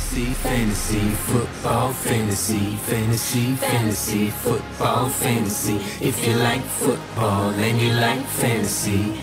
Fantasy, fantasy, football, fantasy, fantasy, fantasy, football, fantasy. If you like football and you like fantasy,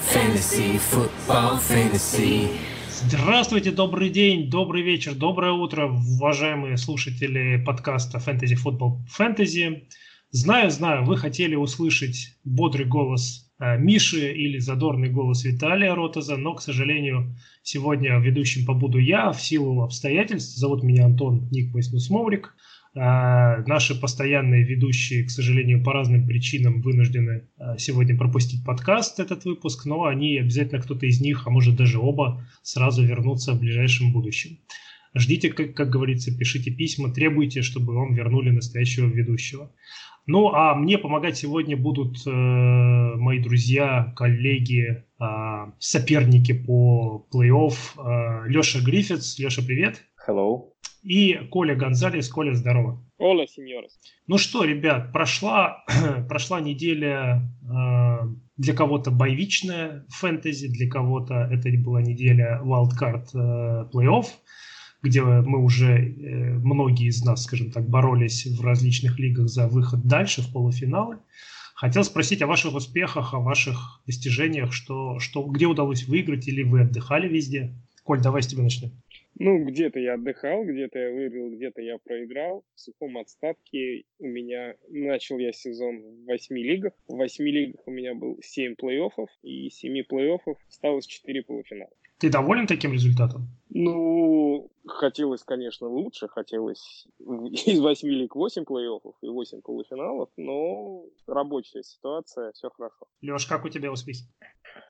fantasy, football, fantasy. Здравствуйте, добрый день, добрый вечер, доброе утро, уважаемые слушатели подкаста Fantasy Football Fantasy. Знаю, знаю, вы хотели услышать бодрый голос Э, Миши или задорный голос Виталия Ротоза, но, к сожалению, сегодня ведущим побуду я в силу обстоятельств. Зовут меня Антон Ник Смоврик. Э, наши постоянные ведущие, к сожалению, по разным причинам вынуждены э, сегодня пропустить подкаст, этот выпуск, но они обязательно, кто-то из них, а может даже оба, сразу вернутся в ближайшем будущем. Ждите, как, как говорится, пишите письма, требуйте, чтобы вам вернули настоящего ведущего. Ну, а мне помогать сегодня будут э, мои друзья, коллеги, э, соперники по плей-офф. Э, Леша Гриффитс. Леша, привет. Hello. И Коля Гонзалес. Коля, здорово. Ола, сеньорос. Ну что, ребят, прошла, прошла неделя э, для кого-то боевичная фэнтези, для кого-то это была неделя wildcard э, плей-офф где мы уже, э, многие из нас, скажем так, боролись в различных лигах за выход дальше, в полуфиналы. Хотел спросить о ваших успехах, о ваших достижениях, что, что, где удалось выиграть или вы отдыхали везде? Коль, давай с тебя начнем. Ну, где-то я отдыхал, где-то я выиграл, где-то я проиграл. В сухом отстатке у меня начал я сезон в восьми лигах. В восьми лигах у меня был семь плей-оффов, и из семи плей-оффов осталось четыре полуфинала. Ты доволен таким результатом? Ну, хотелось, конечно, лучше. Хотелось из восьми лиг восемь плей-оффов и восемь полуфиналов, но рабочая ситуация, все хорошо. Леш, как у тебя успехи?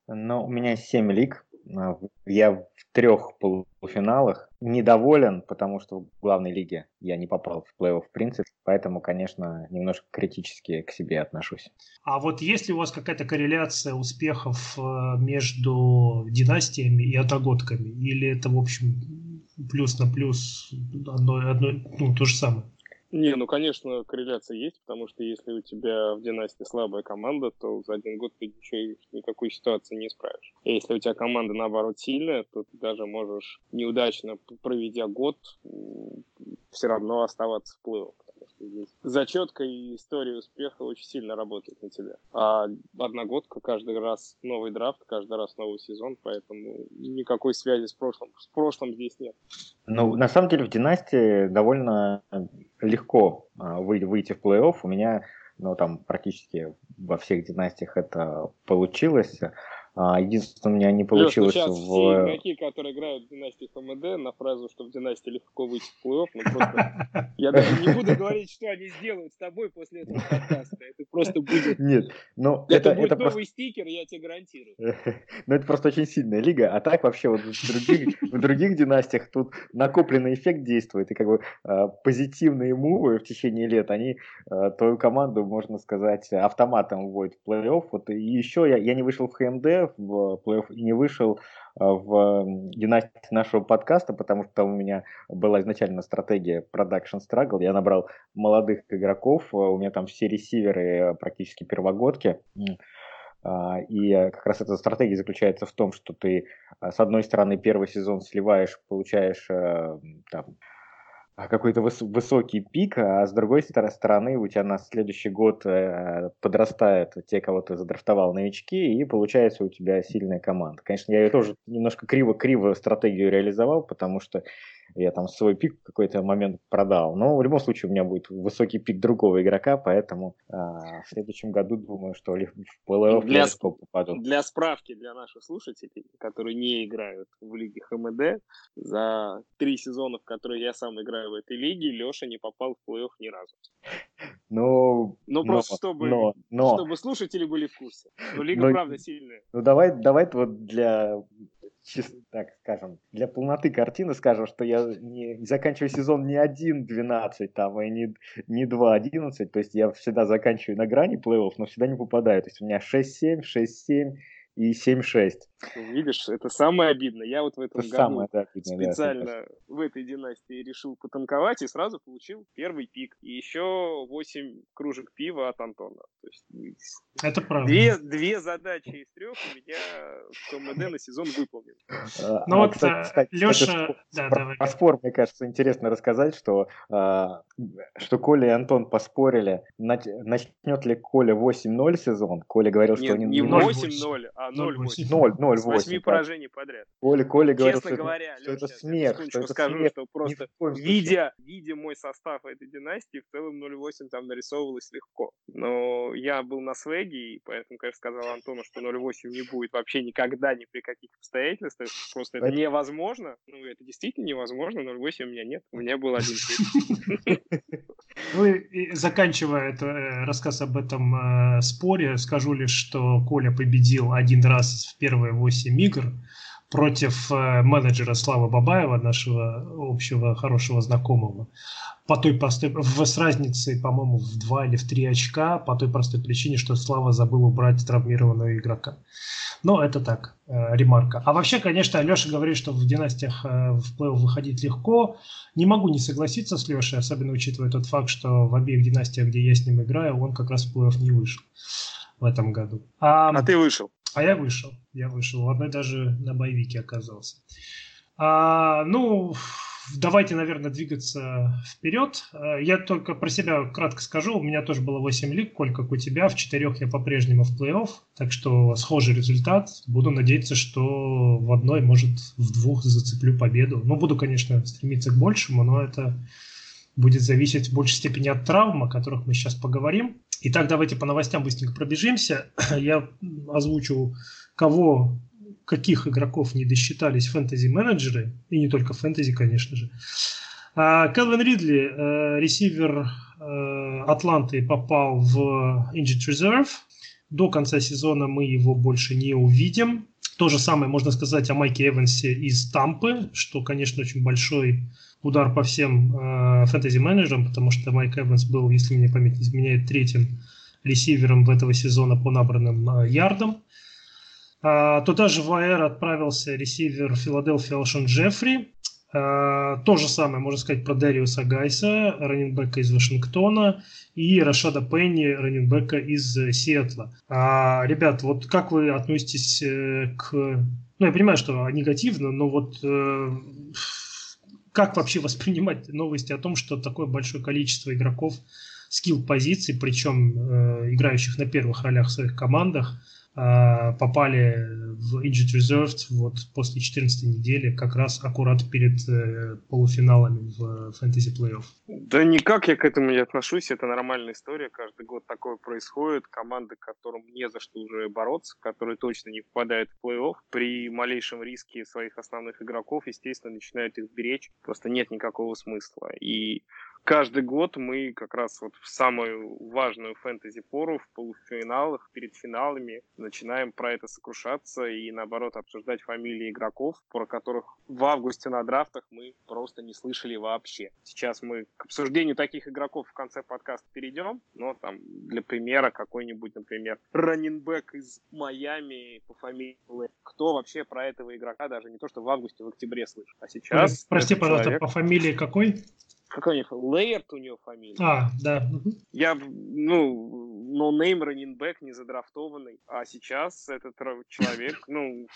Ну, у меня семь лиг. А, я в трех полуфиналах. Недоволен, потому что в главной лиге я не попал в плей-офф в принципе, поэтому, конечно, немножко критически к себе отношусь. А вот есть ли у вас какая-то корреляция успехов э, между династиями и отогодками? Или это, в общем, плюс на плюс одно, одно ну, то же самое? Не, ну, конечно, корреляция есть, потому что если у тебя в династии слабая команда, то за один год ты ничего, никакой ситуации не исправишь. И если у тебя команда, наоборот, сильная, то ты даже можешь, неудачно проведя год, все равно оставаться в плей здесь зачетка и история успеха очень сильно работает на тебя. А одногодка каждый раз новый драфт, каждый раз новый сезон, поэтому никакой связи с прошлым, с прошлым здесь нет. Ну, на самом деле в династии довольно легко а, выйти в плей-офф. У меня ну, там практически во всех династиях это получилось. А, единственное, у меня не получилось Леш, ну, в... все игроки, которые играют в династии ФМД, на фразу, что в династии легко выйти в плей-офф, ну просто... Я даже не буду говорить, что они сделают с тобой после этого подкаста. Это просто будет... Нет, но это, это будет это новый просто... стикер, я тебе гарантирую. Ну это просто очень сильная лига, а так вообще вот в других, в других династиях тут накопленный эффект действует, и как бы э, позитивные мувы в течение лет, они э, твою команду, можно сказать, автоматом вводят в плей-офф. Вот, и еще я, я не вышел в ХМД, в плей-офф и не вышел а, в династии нашего подкаста, потому что у меня была изначально стратегия Production Struggle. Я набрал молодых игроков, а, у меня там все ресиверы практически первогодки. А, и как раз эта стратегия заключается в том, что ты, с одной стороны, первый сезон сливаешь, получаешь там, какой-то выс- высокий пик, а с другой стороны у тебя на следующий год э, подрастают те, кого ты задрафтовал новички, и получается у тебя сильная команда. Конечно, я ее тоже немножко криво-криво стратегию реализовал, потому что я там свой пик в какой-то момент продал. Но в любом случае у меня будет высокий пик другого игрока, поэтому а, в следующем году думаю, что в плей-офф для, попаду. Для справки для наших слушателей, которые не играют в лиге ХМД, за три сезона, в которые я сам играю в этой лиге, Леша не попал в плей-офф ни разу. Ну, ну просто но, чтобы, но, но, чтобы слушатели были в курсе. Но лига но, правда сильная. Ну давай, давай вот для чисто так скажем, для полноты картины скажем, что я не заканчиваю сезон не 1-12 там, и не, не 2-11, то есть я всегда заканчиваю на грани плей-офф, но всегда не попадаю. То есть у меня 6-7, 6-7 и 7-6. Ну, видишь, это самое обидное. Я вот в этом Это году самое да, обидное, да, специально согласен. в этой династии решил потанковать и сразу получил первый пик. И еще 8 кружек пива от Антона. То есть м, Это правда. две, две задачи из трех у меня в КМД на сезон выполнены. А, Ну а, вот, кстати, кстати, Леша... Да, Про, давай. про спор, мне кажется, интересно рассказать, что, а, что Коля и Антон поспорили, нач- начнет ли Коля 8-0 сезон. Коля говорил, что Нет, не 0-8. 8-0, а 0-8. 0-8. 0 С 8 0-8. поражений подряд. Коля, Коля говорил, Честно что, это- говоря, что это я смех, что секундочку это скажу, смех. что просто видя, видя мой состав этой династии, в целом 0-8 там нарисовывалось легко. Но я был на свеге, и поэтому, конечно, сказал Антону, что 0-8 не будет вообще никогда, ни при каких обстоятельствах. Просто это невозможно. Ну, это действительно невозможно. 0-8 у меня нет. У меня был один. Ну и, заканчивая это, э, рассказ об этом э, споре, скажу лишь, что Коля победил один раз в первые 8 игр против э, менеджера Славы Бабаева, нашего общего хорошего знакомого. По той простой, в, с разницей, по-моему, в 2 или в 3 очка, по той простой причине, что Слава забыл убрать травмированного игрока. Но это так, э, ремарка. А вообще, конечно, Леша говорит, что в династиях э, в плей выходить легко. Не могу не согласиться с Лешей, особенно учитывая тот факт, что в обеих династиях, где я с ним играю, он как раз в плей не вышел в этом году. А, А ты вышел. А я вышел. Я вышел. В одной даже на боевике оказался. А, ну, давайте, наверное, двигаться вперед. А, Я только про себя кратко скажу. У меня тоже было 8 лиг, Коль, как у тебя. В четырех я по-прежнему в плей-офф. Так что схожий результат. Буду надеяться, что в одной, может, в двух зацеплю победу. Ну, буду, конечно, стремиться к большему, но это будет зависеть в большей степени от травм, о которых мы сейчас поговорим. Итак, давайте по новостям быстренько пробежимся. Я озвучу, кого, каких игроков не досчитались фэнтези-менеджеры, и не только фэнтези, конечно же. А, Келвин Ридли, э, ресивер э, Атланты, попал в Injured Reserve. До конца сезона мы его больше не увидим. То же самое можно сказать о Майке Эвансе из Тампы, что, конечно, очень большой удар по всем э, фэнтези-менеджерам, потому что Майк Эванс был, если мне память не изменяет, третьим ресивером в этого сезона по набранным э, ярдам. А, туда же в АР отправился ресивер Филадельфия Алшон Джеффри. А, то же самое можно сказать про Дэриуса Гайса, раненбека из Вашингтона, и Рашада Пенни, раненбека из э, Сиэтла. А, ребят, вот как вы относитесь э, к... Ну, я понимаю, что негативно, но вот э, как вообще воспринимать новости о том, что такое большое количество игроков скилл-позиций, причем э, играющих на первых ролях в своих командах, попали в Injured Reserved вот после 14 недели, как раз аккурат перед э, полуфиналами в фэнтези плей-офф. Да никак я к этому не отношусь, это нормальная история, каждый год такое происходит, команды, которым не за что уже бороться, которые точно не попадают в плей-офф, при малейшем риске своих основных игроков, естественно, начинают их беречь, просто нет никакого смысла. И каждый год мы как раз вот в самую важную фэнтези-пору, в полуфиналах, перед финалами, начинаем про это сокрушаться и, наоборот, обсуждать фамилии игроков, про которых в августе на драфтах мы просто не слышали вообще. Сейчас мы к обсуждению таких игроков в конце подкаста перейдем, но там для примера какой-нибудь, например, раненбэк из Майами по фамилии. Кто вообще про этого игрока даже не то, что в августе, в октябре слышит, а сейчас... Прости, пожалуйста, человек- по фамилии какой? Какой у него? Лейерт у него фамилия. А, да. Я, ну, ноунейм running back незадрафтованный, а сейчас этот человек, ну,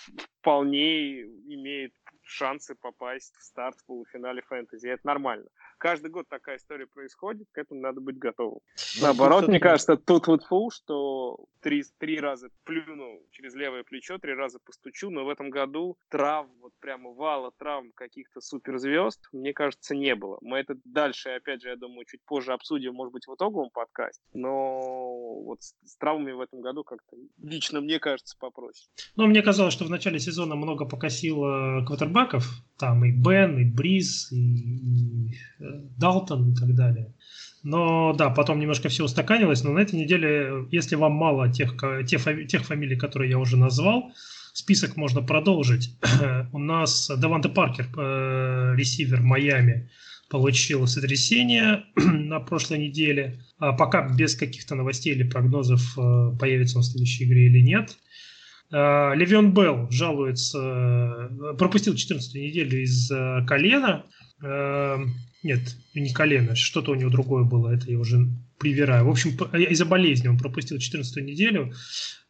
вполне имеет шансы попасть в старт в полуфинале фэнтези. Это нормально. Каждый год такая история происходит, к этому надо быть готовым. Ну, Наоборот, мне кажется, тут вот фу, что три, три раза плюну через левое плечо, три раза постучу, но в этом году травм, вот прямо вала травм каких-то суперзвезд, мне кажется, не было. Мы это дальше, опять же, я думаю, чуть позже обсудим, может быть, в итоговом подкасте, но вот с, с травмами в этом году как-то лично мне кажется попроще. Ну, мне казалось, что в начале сезона много покосило квотербеков. Там и Бен, и Бриз, и, и, э, Далтон и так далее. Но да, потом немножко все устаканилось. Но на этой неделе, если вам мало тех, тех, тех фамилий, которые я уже назвал, список можно продолжить. У нас Даванте Паркер, э, ресивер Майами, получил сотрясение на прошлой неделе. А пока без каких-то новостей или прогнозов, э, появится он в следующей игре или нет. Э, Левион Белл жалуется, э, пропустил 14 неделю из колена. Нет, не колено, что-то у него другое было, это я уже привираю. В общем, из-за болезни он пропустил 14 неделю.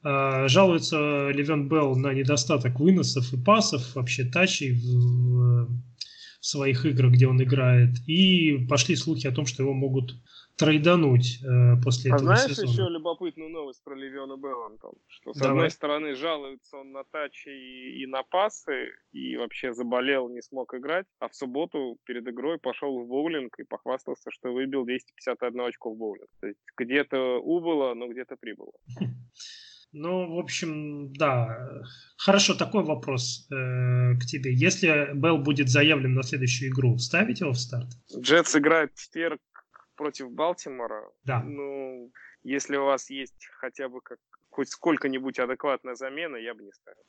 Жалуется Левион Белл на недостаток выносов и пасов, вообще тачей в, в своих играх, где он играет. И пошли слухи о том, что его могут трейдануть э, после а этого знаешь сезона. еще любопытную новость про Левиона Белла, Что с Давай. одной стороны жалуется он на тачи и, и на пасы, и вообще заболел, не смог играть, а в субботу перед игрой пошел в боулинг и похвастался, что выбил 251 очко в боулинг. То есть где-то убыло, но где-то прибыло. Ну, в общем, да. Хорошо, такой вопрос э, к тебе. Если Белл будет заявлен на следующую игру, ставить его в старт? Джетс играет в четверг против Балтимора. Да. Ну, если у вас есть хотя бы как, хоть сколько-нибудь адекватная замена, я бы не ставил.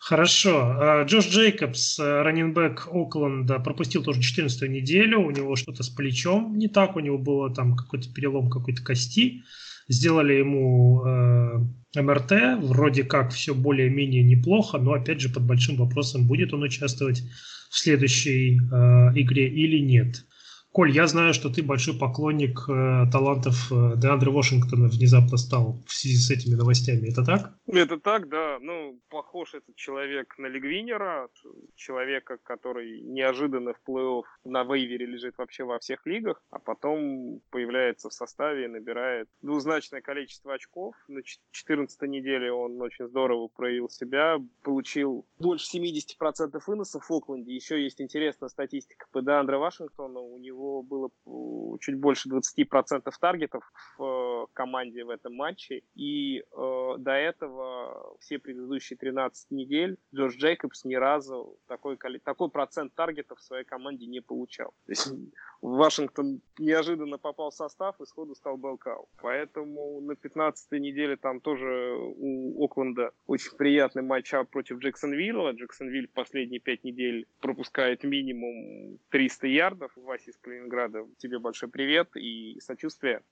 Хорошо. А, Джош Джейкобс, э, раненбэк Окленда, пропустил тоже 14 неделю. У него что-то с плечом не так. У него было там какой-то перелом какой-то кости. Сделали ему э, МРТ. Вроде как все более-менее неплохо, но опять же под большим вопросом, будет он участвовать в следующей э, игре или нет. Коль, я знаю, что ты большой поклонник э, талантов э, Деандре Вашингтона внезапно стал в связи с этими новостями. Это так? Это так, да. Ну, похож этот человек на Лигвинера, человека, который неожиданно в плей-офф на вейвере лежит вообще во всех лигах, а потом появляется в составе и набирает двузначное количество очков. На 14 неделе он очень здорово проявил себя, получил больше 70% выносов в Окленде. Еще есть интересная статистика по Деандре Вашингтону. У него него было чуть больше 20% таргетов в э, команде в этом матче. И э, до этого все предыдущие 13 недель Джордж Джейкобс ни разу такой, такой процент таргетов в своей команде не получал. То есть Вашингтон неожиданно попал в состав и сходу стал Белкау. Поэтому на 15-й неделе там тоже у Окленда очень приятный матч против Джексонвилла. Джексонвилл последние 5 недель пропускает минимум 300 ярдов. Вася из Калининграда, тебе большой привет и сочувствие.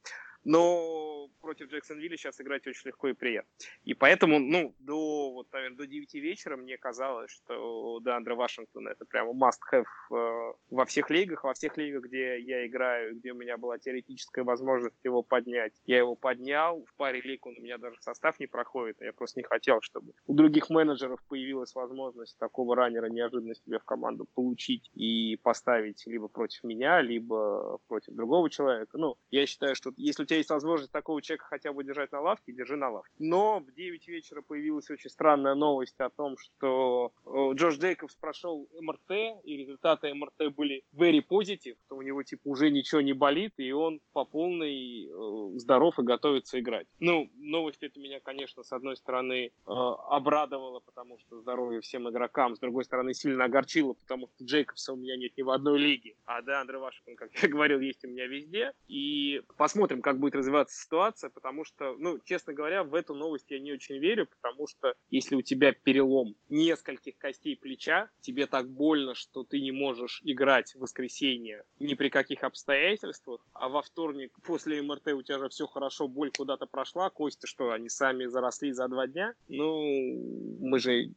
Но против Джексонвилля сейчас играть очень легко и приятно. И поэтому, ну, до, вот, наверное, до 9 вечера мне казалось, что Деандре Вашингтон это прямо must-have э, во всех лигах, во всех лигах, где я играю, где у меня была теоретическая возможность его поднять. Я его поднял, в паре лиг он у меня даже состав не проходит, я просто не хотел, чтобы у других менеджеров появилась возможность такого раннера неожиданно себе в команду получить и поставить либо против меня, либо против другого человека. Ну, я считаю, что если у тебя есть возможность такого человека хотя бы держать на лавке, держи на лавке. Но в 9 вечера появилась очень странная новость о том, что э, Джош Джейкобс прошел МРТ, и результаты МРТ были very positive, что у него типа уже ничего не болит, и он по полной э, здоров и готовится играть. Ну, новость это меня, конечно, с одной стороны э, обрадовала, потому что здоровье всем игрокам, с другой стороны сильно огорчило, потому что Джейкобса у меня нет ни в одной лиге, а да, Андрей Вашингтон, как я говорил, есть у меня везде, и посмотрим, как будет развиваться ситуация, потому что, ну, честно говоря, в эту новость я не очень верю, потому что если у тебя перелом нескольких костей плеча, тебе так больно, что ты не можешь играть в воскресенье ни при каких обстоятельствах, а во вторник после МРТ у тебя же все хорошо, боль куда-то прошла, кости что, они сами заросли за два дня? Ну, мы же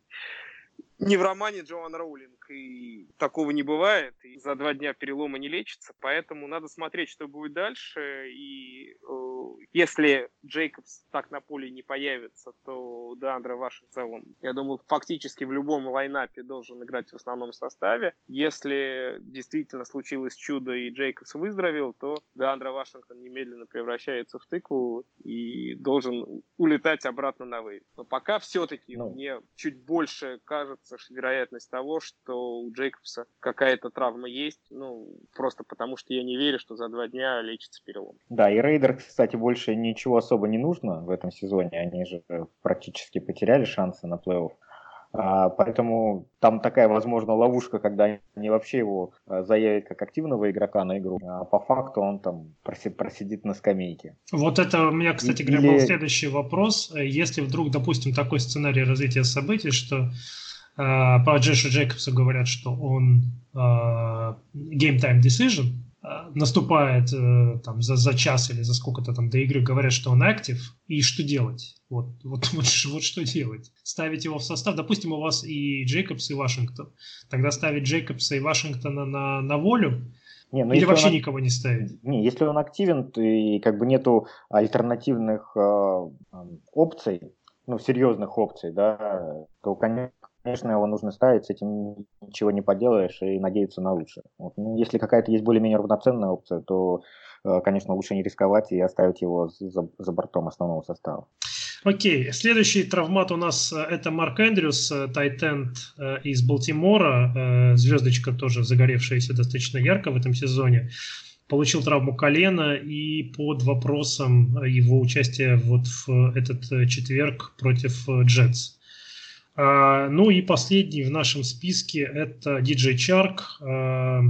не в романе Джоан Роулинг, и такого не бывает, и за два дня перелома не лечится, поэтому надо смотреть, что будет дальше, и э, если Джейкобс так на поле не появится, то Деандре Ваш в целом, я думаю, фактически в любом лайнапе должен играть в основном составе. Если действительно случилось чудо и Джейкобс выздоровел, то Деандре Вашингтон немедленно превращается в тыкву и должен улетать обратно на вейв. Но пока все-таки ну. мне чуть больше кажется, кажется, вероятность того, что у Джейкобса какая-то травма есть, ну, просто потому что я не верю, что за два дня лечится перелом. Да, и Рейдер, кстати, больше ничего особо не нужно в этом сезоне, они же практически потеряли шансы на плей-офф. А, поэтому там такая, возможно, ловушка, когда они вообще его а, заявят как активного игрока на игру, а по факту он там просидит на скамейке. Вот это у меня, кстати говоря, Или... был следующий вопрос. Если вдруг, допустим, такой сценарий развития событий, что по Джешу Джейкобсу говорят, что он uh, game time decision, наступает э, там за, за час или за сколько-то там до игры, говорят, что он актив, и что делать? Вот, вот, вот, вот что делать? Ставить его в состав, допустим, у вас и Джейкобс, и Вашингтон. Тогда ставить Джейкобса и Вашингтона на, на волю, не, ну Или вообще он, никого не ставить? Не, если он активен, то и как бы нету альтернативных э, опций, ну, серьезных опций, да, то, конечно, конечно, его нужно ставить, с этим ничего не поделаешь и надеяться на лучшее. Вот. Ну, если какая-то есть более-менее равноценная опция, то, э, конечно, лучше не рисковать и оставить его за, за бортом основного состава. Окей, следующий травмат у нас э, это Марк Эндрюс, э, тайтенд из Балтимора, звездочка тоже загоревшаяся достаточно ярко в этом сезоне. Получил травму колена и под вопросом его участия вот в этот четверг против Джетс. А, ну и последний в нашем списке это диджей Чарк, а,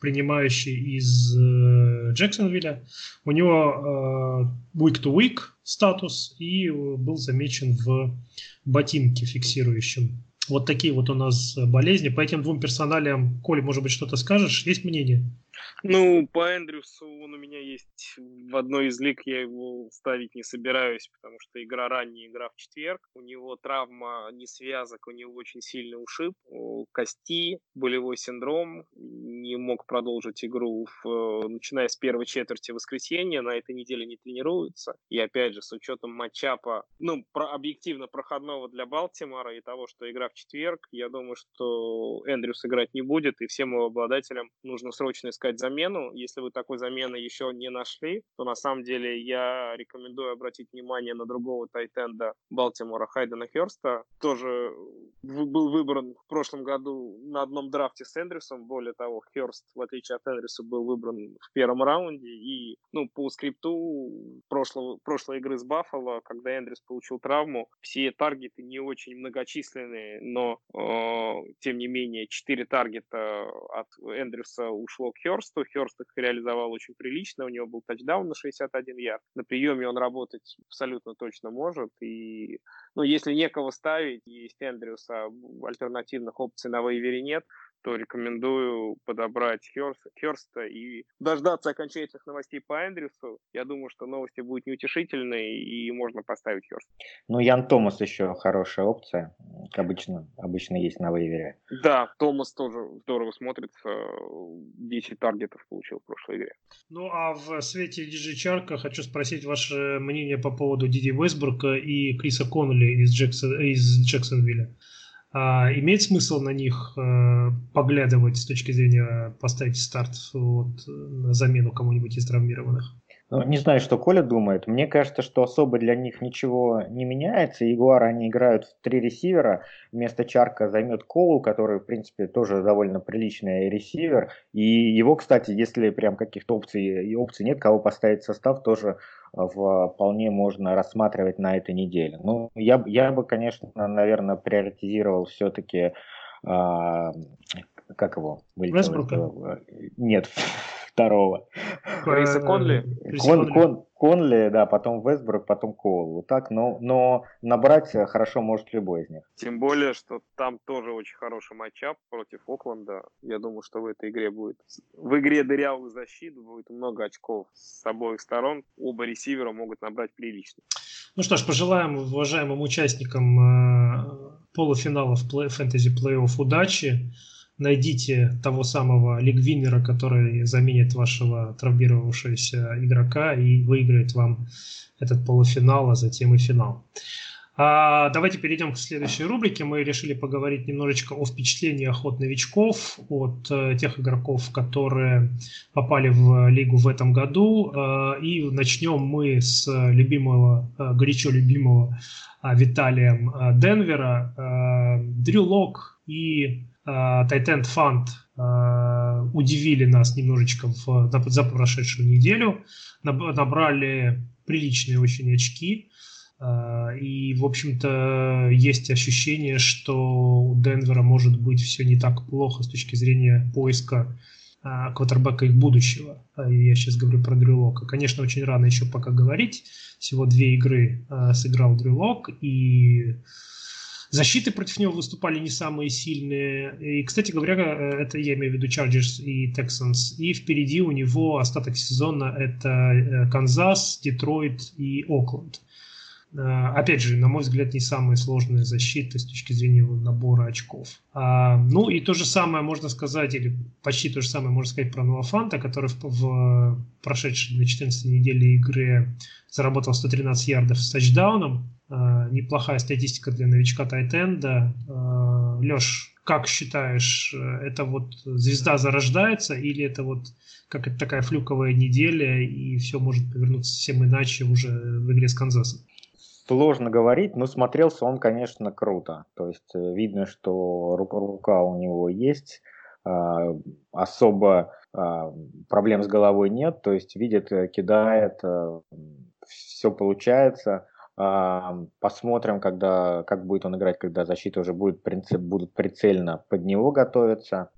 принимающий из э, Джексонвилля. У него э, week-to-week статус и был замечен в ботинке фиксирующем. Вот такие вот у нас болезни. По этим двум персоналиям, Коля, может быть, что-то скажешь? Есть мнение? Ну, по Эндрюсу он у меня есть в одной из лиг, я его ставить не собираюсь, потому что игра ранняя, игра в четверг. У него травма не связок, у него очень сильный ушиб, кости, болевой синдром, не мог продолжить игру, в, начиная с первой четверти воскресенья, на этой неделе не тренируется. И опять же, с учетом матчапа, ну, про, объективно проходного для Балтимора и того, что игра в четверг, я думаю, что Эндрюс играть не будет, и всем его обладателям нужно срочно искать замену. Если вы такой замены еще не нашли, то на самом деле я рекомендую обратить внимание на другого тайтенда Балтимора Хайдена Херста. Тоже был выбран в прошлом году на одном драфте с Эндрюсом. Более того, Херст, в отличие от Эндрюса, был выбран в первом раунде. И ну, по скрипту прошлого, прошлой игры с Баффало, когда Эндрюс получил травму, все таргеты не очень многочисленные, но э, тем не менее 4 таргета от Эндрюса ушло к Херсту. Херст их реализовал очень прилично, у него был тачдаун на 61 ярд. На приеме он работать абсолютно точно может. И, ну, если некого ставить, есть Эндрюса, альтернативных опций на вейвере нет, то рекомендую подобрать Херст, Херста и дождаться окончательных новостей по Эндрюсу. Я думаю, что новости будут неутешительные, и можно поставить Херст. Ну, Ян Томас еще хорошая опция. Обычно, обычно есть на вейвере. Да, Томас тоже здорово смотрится. 10 таргетов получил в прошлой игре. Ну, а в свете Диджи Чарка хочу спросить ваше мнение по поводу Диди Вестбурга и Криса Коннелли из, Джексон, из Джексонвилля. А, имеет смысл на них а, поглядывать с точки зрения поставить старт вот, на замену кому-нибудь из травмированных? Ну, не знаю, что Коля думает. Мне кажется, что особо для них ничего не меняется. Ягуары, они играют в три ресивера. Вместо Чарка займет Коул, который, в принципе, тоже довольно приличный ресивер. И его, кстати, если прям каких-то опций и опций нет, кого поставить в состав, тоже вполне можно рассматривать на этой неделе. Ну, я, я бы, конечно, наверное, приоритизировал все-таки а, как его? Вестбрука? Нет, второго. Криса Конли? Кон, Кон, Конли, да, потом Вестбрук, потом Коул. Вот так, но, но набрать хорошо может любой из них. Тем более, что там тоже очень хороший матчап против Окленда. Я думаю, что в этой игре будет... В игре дырявых защит будет много очков с обоих сторон. Оба ресивера могут набрать прилично. Ну что ж, пожелаем уважаемым участникам э, полуфиналов фэнтези плей-офф удачи найдите того самого лигвинера, который заменит вашего травмировавшегося игрока и выиграет вам этот полуфинал, а затем и финал. А, давайте перейдем к следующей рубрике. Мы решили поговорить немножечко о впечатлениях от новичков, от э, тех игроков, которые попали в лигу в этом году. Э, и начнем мы с любимого, э, горячо любимого э, Виталием э, Денвера. Э, Дрю Лок и Titan Fund удивили нас немножечко в, за прошедшую неделю. Набрали приличные очень очки. И, в общем-то, есть ощущение, что у Денвера может быть все не так плохо с точки зрения поиска квотербека их будущего. Я сейчас говорю про Дрюлока. Конечно, очень рано еще пока говорить. Всего две игры сыграл Дрюлок, и Защиты против него выступали не самые сильные. И, кстати говоря, э, это я имею в виду Chargers и Texans. И впереди у него остаток сезона это э, Канзас, Детройт и Окленд. Э, опять же, на мой взгляд, не самые сложные защиты с точки зрения набора очков. А, ну и то же самое можно сказать, или почти то же самое можно сказать про Нуафанта, который в, в прошедшей на 14 неделе игры заработал 113 ярдов с тачдауном. А, неплохая статистика для новичка Тайтенда. А, Леш, как считаешь, это вот звезда зарождается или это вот как это такая флюковая неделя и все может повернуться совсем иначе уже в игре с Канзасом? Сложно говорить, но смотрелся он, конечно, круто. То есть э, видно, что рука, у него есть, а, особо а, проблем с головой нет, то есть видит, э, кидает, э, все получается. А, посмотрим, когда, как будет он играть, когда защита уже будет, будут прицельно под него готовиться.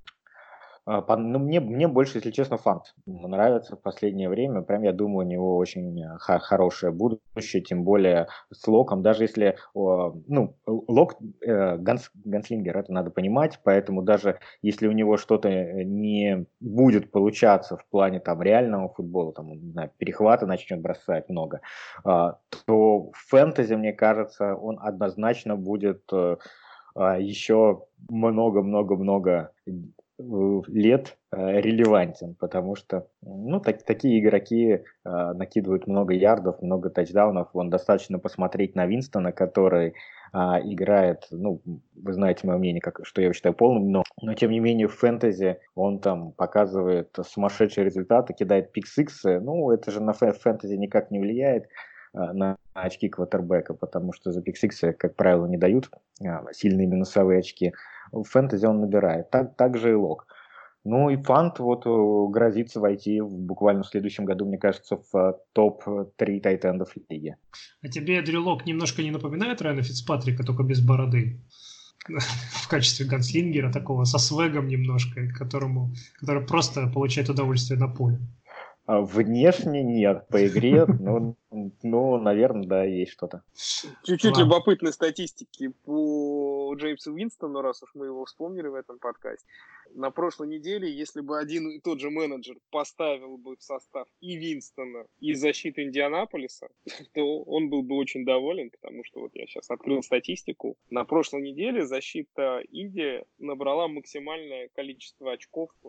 А, ну, мне, мне больше, если честно, фант нравится в последнее время. Прям, я думаю, у него очень э, хорошее будущее, тем более с Локом. Даже если, ну, Лок, э, Ганс, Ганслингер, это надо понимать, поэтому даже если у него что-то э, не будет получаться в плане там реального футбола, там, не знаю, перехвата начнет бросать много, а, то в фэнтези, мне кажется, он однозначно будет а, еще много-много-много лет э, релевантен, потому что ну, так, такие игроки э, накидывают много ярдов, много тачдаунов. Вон достаточно посмотреть на Винстона, который э, играет, ну, вы знаете мое мнение, как, что я считаю полным, но, но тем не менее в фэнтези он там показывает сумасшедшие результаты, кидает пиксиксы. Ну, это же на фэнтези никак не влияет э, на очки квотербека, потому что за пиксиксы, как правило, не дают э, сильные минусовые очки в фэнтези он набирает. Так, так же и лог. Ну и фант вот э, грозится войти в, буквально в следующем году, мне кажется, в э, топ-3 тайтендов лиги. А тебе Дрюлок немножко не напоминает Райана Фицпатрика, только без бороды? в качестве ганслингера такого, со свегом немножко, которому, который просто получает удовольствие на поле. А внешне нет, по игре, ну, ну, наверное, да, есть что-то. Чуть-чуть любопытной статистики по Джеймсу Уинстону, раз уж мы его вспомнили в этом подкасте. На прошлой неделе, если бы один и тот же менеджер поставил бы в состав и Винстона, и защиты Индианаполиса, то он был бы очень доволен, потому что вот я сейчас открыл статистику. На прошлой неделе защита Индии набрала максимальное количество очков э,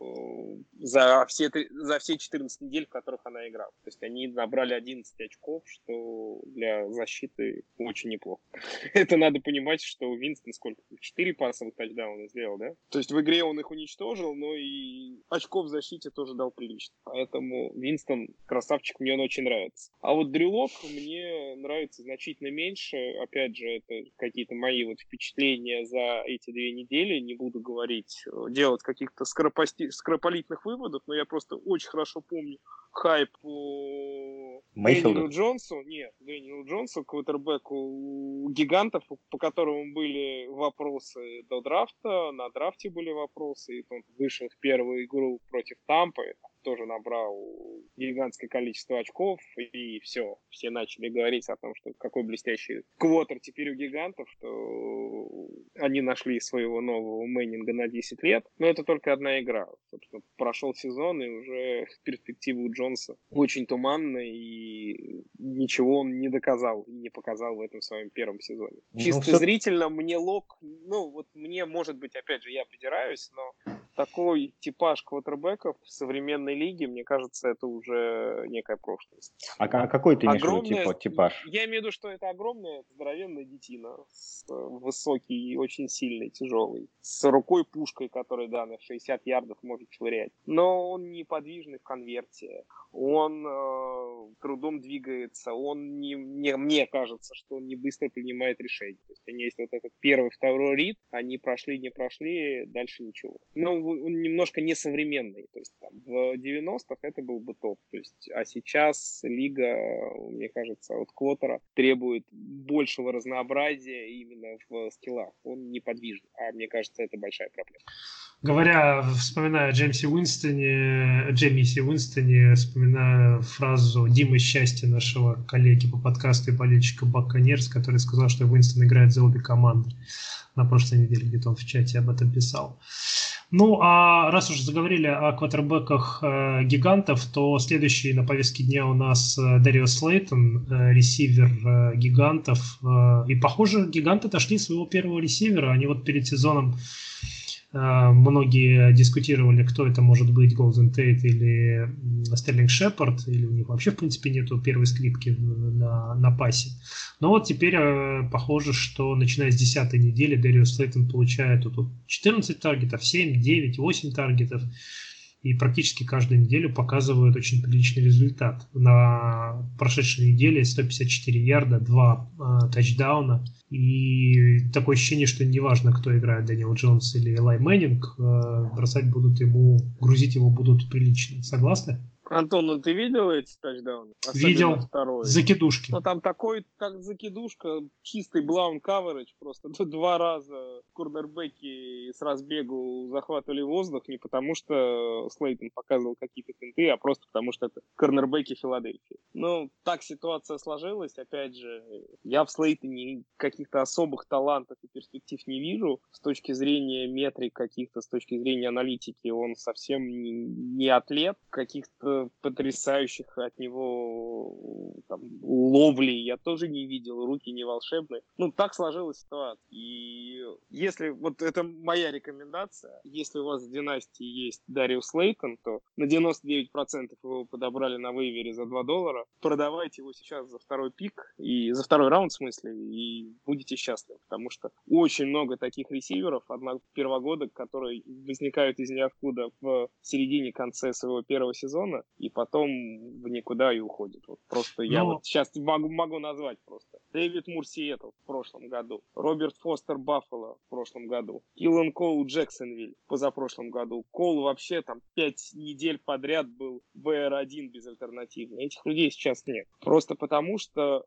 за все, за все 14 недель, в которых она играла. То есть они набрали 11 очков что для защиты очень неплохо. Это надо понимать, что Винстон сколько? Четыре пасовых тачдауна сделал, да? То есть в игре он их уничтожил, но и очков в защите тоже дал прилично. Поэтому Винстон красавчик, мне он очень нравится. А вот Дрюлок мне нравится значительно меньше. Опять же, это какие-то мои вот впечатления за эти две недели. Не буду говорить, делать каких-то скоропости... скорополитных выводов, но я просто очень хорошо помню хайп по Дэниелу Джонсу, нет, Дэниелу Джонсу, квотербеку гигантов, по которому были вопросы до драфта, на драфте были вопросы, и он вышел в первую игру против Тампы, тоже набрал гигантское количество очков, и все. Все начали говорить о том, что какой блестящий квотер теперь у гигантов, что они нашли своего нового Мэннинга на 10 лет. Но это только одна игра. Собственно, прошел сезон, и уже перспективы у Джонса очень туманны, и ничего он не доказал и не показал в этом своем первом сезоне. Ну, Чисто все... зрительно мне лог, ну вот мне, может быть, опять же, я придираюсь, но такой типаж квотербеков в современной лиге, мне кажется, это уже некая прошлость. А какой ты имеешь огромная, в типаж? Я имею в виду, что это огромная здоровенная детина, с, высокий и очень сильный, тяжелый, с рукой пушкой, которая, да, на 60 ярдов может швырять. Но он неподвижный в конверте, он э, трудом двигается, он не, не, мне кажется, что он не быстро принимает решения. То есть они есть вот этот первый, второй рит, они прошли, не прошли, дальше ничего. Но он немножко несовременный, то есть там, В 90-х это был бы топ. То есть, а сейчас лига, мне кажется, от Квотера требует большего разнообразия именно в скиллах. Он неподвижен, а мне кажется, это большая проблема. Говоря, вспоминая о Джеймсе Уинстоне, Джеймисе Уинстоне, вспоминаю фразу Димы Счастья, нашего коллеги по подкасту и болельщика Бакконерс, который сказал, что Уинстон играет за обе команды. На прошлой неделе где-то он в чате об этом писал. Ну, а раз уже заговорили о квотербеках э, гигантов, то следующий на повестке дня у нас э, Дарио Слейтон, э, ресивер э, гигантов. Э, и, похоже, гиганты дошли своего первого ресивера. Они вот перед сезоном многие дискутировали, кто это может быть, Голден Тейт или Стерлинг Шепард, или у них вообще, в принципе, нету первой скрипки на, на пасе. Но вот теперь э, похоже, что начиная с 10 недели Дэриус Слейтон получает тут 14 таргетов, 7, 9, 8 таргетов и практически каждую неделю показывают очень приличный результат. На прошедшей неделе 154 ярда, 2 э, тачдауна. И такое ощущение, что неважно, кто играет, Дэниел Джонс или Элай Мэннинг, э, бросать будут ему, грузить его будут прилично. Согласны? Антон, ну ты видел эти тачдауны? Особенно видел. Второй. Закидушки. Ну там такой, как закидушка, чистый blown coverage, просто два раза корнербеки с разбегу захватывали воздух не потому, что Слейтон показывал какие-то финты, а просто потому, что это корнербеки Филадельфии. Ну, так ситуация сложилась. Опять же, я в Слейтоне каких-то особых талантов и перспектив не вижу. С точки зрения метрик каких-то, с точки зрения аналитики, он совсем не атлет. Каких-то потрясающих от него там, ловли я тоже не видел, руки не волшебные. Ну, так сложилась ситуация. И если, вот это моя рекомендация, если у вас в династии есть Дариус Лейтон, то на 99% его подобрали на вейвере за 2 доллара, продавайте его сейчас за второй пик, и за второй раунд в смысле, и будете счастливы, потому что очень много таких ресиверов одного первогодок, которые возникают из ниоткуда в середине-конце своего первого сезона, и потом в никуда и уходит. Вот просто Но... я вот сейчас могу, могу назвать просто. Дэвид Мурсиетл в прошлом году, Роберт Фостер Баффало в прошлом году, Киллан Коул Джексонвиль позапрошлом году. Кол вообще там пять недель подряд был БР-1 безальтернативный. Этих людей сейчас нет. Просто потому, что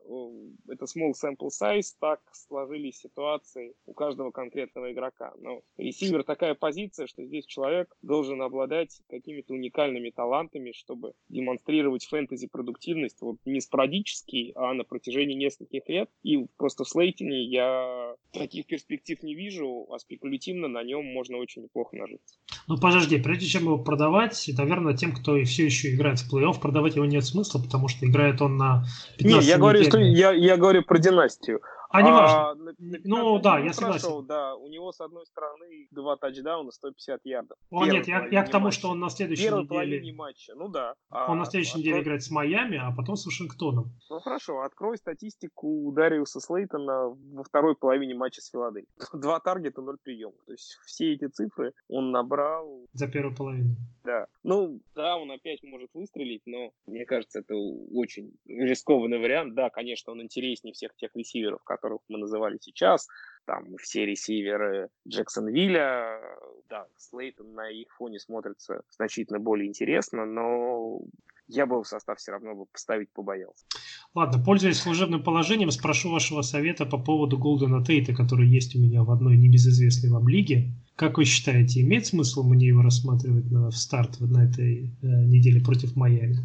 э, это small sample size, так сложились ситуации у каждого конкретного игрока. Но ресивер такая позиция, что здесь человек должен обладать какими-то уникальными талантами, чтобы демонстрировать фэнтези-продуктивность вот не спорадически, а на протяжении нескольких лет. И просто в Слейтине я таких перспектив не вижу, а спекулятивно на нем можно очень неплохо нажиться. Ну, подожди, прежде чем его продавать, наверное, тем, кто все еще играет в плей-офф, продавать его нет смысла, потому что играет он на 15 Не, я говорю, что, я, я говорю про династию. А, не важно. А, ну, да, я согласен. Прошел, да, у него с одной стороны два тачдауна, 150 ярдов. О, нет, я, я к тому, матча. что он на следующей Первой неделе... половине матча, ну да. А, он на следующей открой... неделе играет с Майами, а потом с Вашингтоном. Ну хорошо, открой статистику Дариуса Слейтона во второй половине матча с Филадельфией. Два таргета, ноль приемов. То есть все эти цифры он набрал... За первую половину. Да. Ну, да, он опять может выстрелить, но мне кажется, это очень рискованный вариант. Да, конечно, он интереснее всех тех ресиверов, которых мы называли сейчас, там все ресиверы Джексонвилля, да, Слейтон на их фоне смотрится значительно более интересно, но я бы в состав все равно бы поставить побоялся. Ладно, пользуясь служебным положением, спрошу вашего совета по поводу Голдена Тейта, который есть у меня в одной небезызвестной вам лиге. Как вы считаете, имеет смысл мне его рассматривать на, в старт на этой э, неделе против Майами?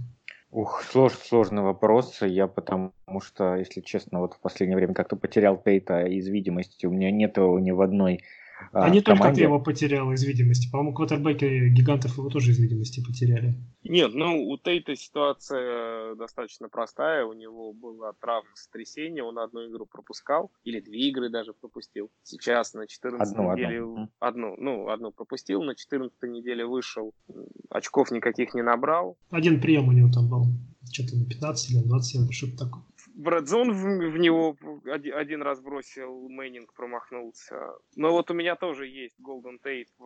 Ух, слож, сложный вопрос. Я потому что, если честно, вот в последнее время как-то потерял Тейта из видимости. У меня нету ни в одной а, а не команде... только ты его потерял из видимости. По-моему, квотербеки гигантов его тоже из видимости потеряли. Нет, ну у Тейта ситуация достаточно простая. У него была травма сотрясения, он одну игру пропускал, или две игры даже пропустил. Сейчас на 14 одну, неделе... Одну. одну, ну, одну пропустил, на 14 неделе вышел, очков никаких не набрал. Один прием у него там был. Что-то на 15 или на 27, что-то такое. Брэдзон в, в него один, один раз бросил, Мэннинг промахнулся. Но вот у меня тоже есть Голден Тейт в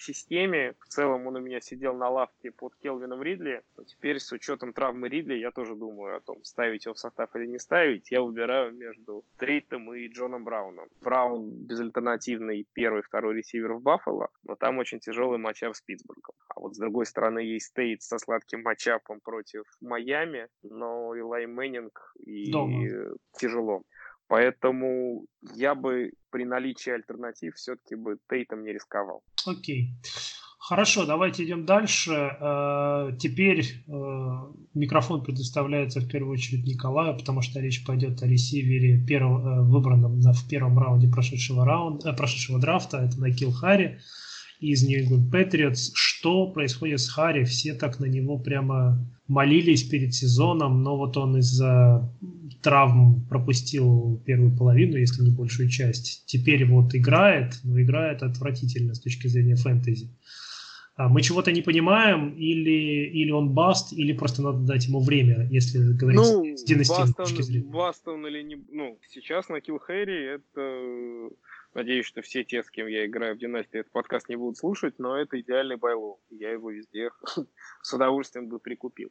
системе. В целом он у меня сидел на лавке под Келвином Ридли. Но теперь с учетом травмы Ридли я тоже думаю о том, ставить его в состав или не ставить. Я выбираю между Тейтом и Джоном Брауном. Браун безальтернативный первый, второй ресивер в Баффало, но там очень тяжелый matchup с Питтсбургом. А вот с другой стороны есть Тейт со сладким matchup ом против Майами, но Илай Мэннинг и дома. тяжело. Поэтому я бы при наличии альтернатив все-таки бы Тейтом не рисковал. Окей. Хорошо, давайте идем дальше. Э, теперь э, микрофон предоставляется в первую очередь Николаю, потому что речь пойдет о ресивере, первого, э, выбранном в первом раунде прошедшего, раунда, прошедшего драфта. Это Накил Харри из New England Patriots. Что происходит с Харри? Все так на него прямо молились перед сезоном, но вот он из-за травм пропустил первую половину, если не большую часть. Теперь вот играет, но играет отвратительно с точки зрения фэнтези. А мы чего-то не понимаем, или, или он баст, или просто надо дать ему время, если говорить ну, с династийной точки зрения. Бастон или не... Ну, сейчас на Килл Хэри это Надеюсь, что все те, с кем я играю в династии, этот подкаст не будут слушать, но это идеальный байлоу. Я его везде с удовольствием бы прикупил.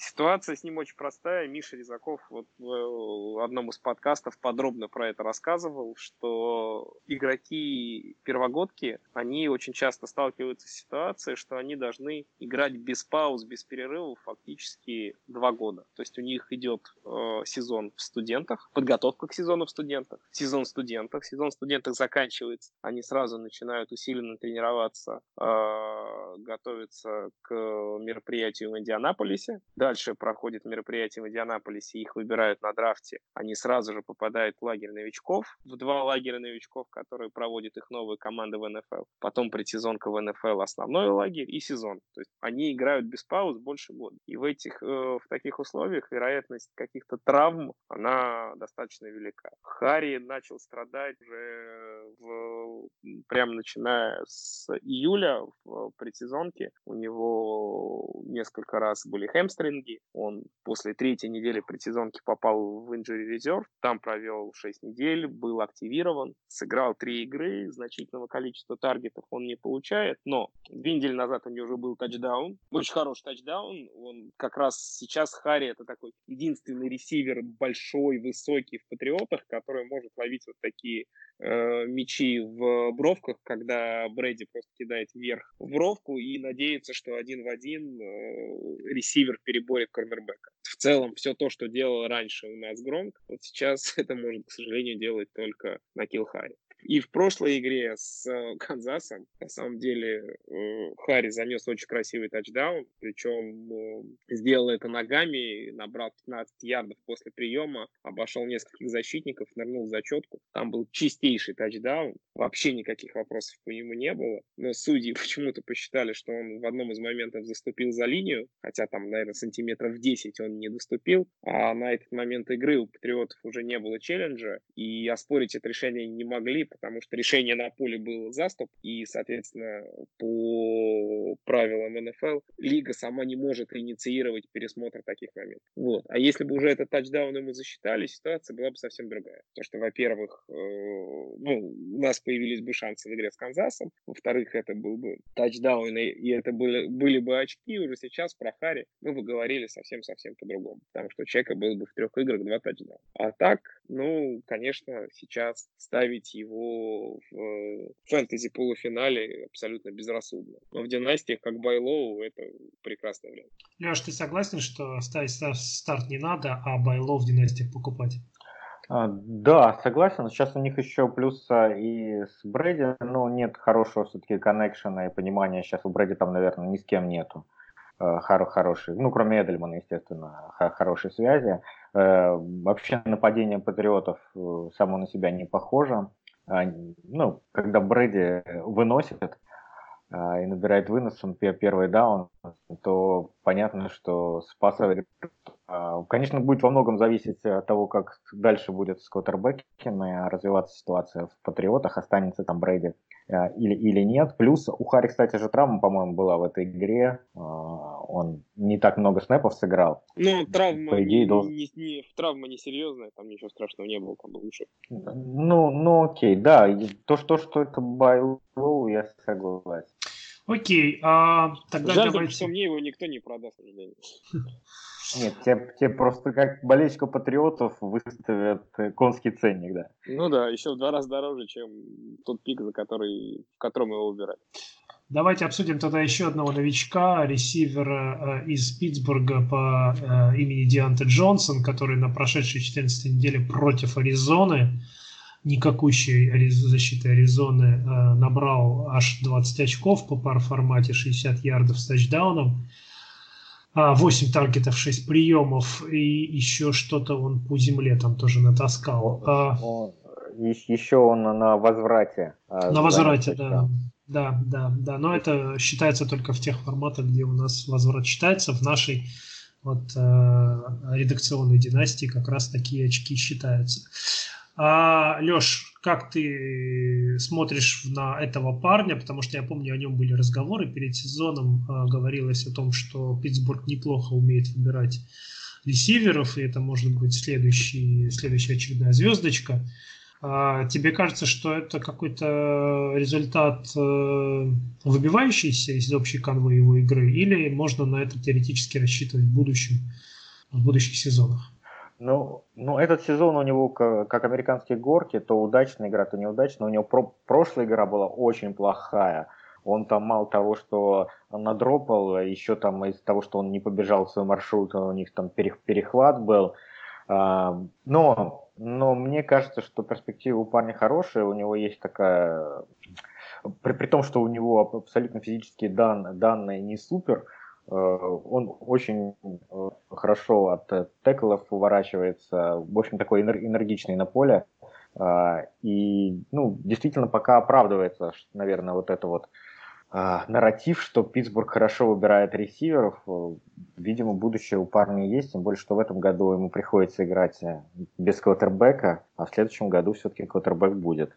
Ситуация с ним очень простая. Миша Резаков вот в одном из подкастов подробно про это рассказывал, что игроки первогодки, они очень часто сталкиваются с ситуацией, что они должны играть без пауз, без перерывов фактически два года. То есть у них идет э, сезон в студентах, подготовка к сезону в студентах, сезон в студентах, сезон в студентах заканчивается, они сразу начинают усиленно тренироваться, э, готовиться к мероприятию в Индианаполисе, дальше проходит мероприятие в Индианаполисе, их выбирают на драфте, они сразу же попадают в лагерь новичков, в два лагеря новичков, которые проводят их новые команды в НФЛ. Потом предсезонка в НФЛ, основной лагерь и сезон. То есть они играют без пауз больше года. И в этих, э, в таких условиях вероятность каких-то травм, она достаточно велика. Харри начал страдать уже в, прямо начиная с июля в предсезонке. У него несколько раз были хэмстринги, деньги. Он после третьей недели предсезонки попал в injury reserve, там провел 6 недель, был активирован, сыграл 3 игры, значительного количества таргетов он не получает, но две недели назад у него уже был тачдаун, очень хороший тачдаун, он как раз сейчас Харри это такой единственный ресивер большой, высокий в Патриотах, который может ловить вот такие э, мячи в бровках, когда Брэди просто кидает вверх в бровку и надеется, что один в один э, ресивер переборет корнербека. В целом, все то, что делал раньше у нас Громк, вот сейчас это может, к сожалению, делать только на Килхаре. И в прошлой игре с э, Канзасом, на самом деле, э, Харри занес очень красивый тачдаун, причем э, сделал это ногами, набрал 15 ярдов после приема, обошел нескольких защитников, нырнул в зачетку. Там был чистейший тачдаун, вообще никаких вопросов по нему не было. Но судьи почему-то посчитали, что он в одном из моментов заступил за линию, хотя там, наверное, сантиметров 10 он не доступил. А на этот момент игры у Патриотов уже не было челленджа, и оспорить это решение не могли, потому что решение на поле было заступ, и, соответственно, по правилам НФЛ лига сама не может инициировать пересмотр таких моментов. Вот. А если бы уже этот тачдаун ему засчитали, ситуация была бы совсем другая. Потому что, во-первых, э, ну, у нас появились бы шансы в игре с Канзасом, во-вторых, это был бы тачдаун, и это были, были бы очки, уже сейчас про Хари мы бы говорили совсем-совсем по-другому, потому что у человека был бы в трех играх два тачдауна. А так, ну, конечно, сейчас ставить его в фэнтези полуфинале абсолютно безрассудно. Но в династиях, как Байлоу, это прекрасный вариант. Леш, ты согласен, что ставить старт не надо, а Байлоу в династиях покупать? А, да, согласен. Сейчас у них еще плюс и с Брэди, но нет хорошего все-таки коннекшена и понимания. Сейчас у Брэди там, наверное, ни с кем нету э, хоро хорошей, ну, кроме Эдельмана, естественно, хорошей связи. Э, вообще нападение патриотов э, само на себя не похоже. А, ну, когда Брэди выносит а, и набирает выносом первый даун, то понятно, что спасает. А, конечно, будет во многом зависеть от того, как дальше будет с квотербеками развиваться ситуация в Патриотах, останется там Брэди а, или, или нет. Плюс у Харри, кстати же, травма, по-моему, была в этой игре. Он не так много снэпов сыграл. Ну, травма, По идее, не, должен... не, не, травма несерьезная, там ничего страшного не было, там был лучше. Ну, ну окей, да. То, что, что это байлоу, я согласен. Окей, а тогда Жаль, давайте... что мне его никто не продаст, к сожалению. Нет, тебе, тебе просто как болельщика патриотов выставят э, конский ценник, да. Ну да, еще в два раза дороже, чем тот пик, за который, в котором его выбирали. Давайте обсудим тогда еще одного новичка, ресивера э, из Питтсбурга по э, имени Дианте Джонсон, который на прошедшей 14 неделе против Аризоны, никакущей защиты Аризоны, э, набрал аж 20 очков по пар формате 60 ярдов с тачдауном. 8 таргетов, 6 приемов и еще что-то он по земле там тоже натаскал. А Он, еще он на возврате. а, на возврате, да. Да, да, да. Но это считается только в тех форматах, где у нас возврат считается. В нашей вот, э, редакционной династии как раз такие очки считаются. А, Леш, как ты смотришь на этого парня? Потому что я помню, о нем были разговоры перед сезоном. э, говорилось о том, что Питтсбург неплохо умеет выбирать ресиверов, и это может быть следующий, следующая очередная звездочка. А, тебе кажется, что это какой-то результат э, выбивающийся из общей канвы его игры, или можно на это теоретически рассчитывать в будущем, в будущих сезонах? Ну, ну, этот сезон у него как, как американские горки, то удачная игра, то неудачная. У него про, прошлая игра была очень плохая. Он там мало того, что надропал, еще там из-за того, что он не побежал свой маршрут, у них там перехват был. А, но, но мне кажется, что перспектива у парня хорошая, у него есть такая... При, при том, что у него абсолютно физические дан, данные не супер, он очень э, хорошо от э, теклов уворачивается, в общем, такой энергичный на поле. И, ну, действительно, пока оправдывается, наверное, вот это вот нарратив, что Питтсбург хорошо выбирает ресиверов. Видимо, будущее у парня есть, тем более, что в этом году ему приходится играть без квотербека, а в следующем году все-таки квотербек будет.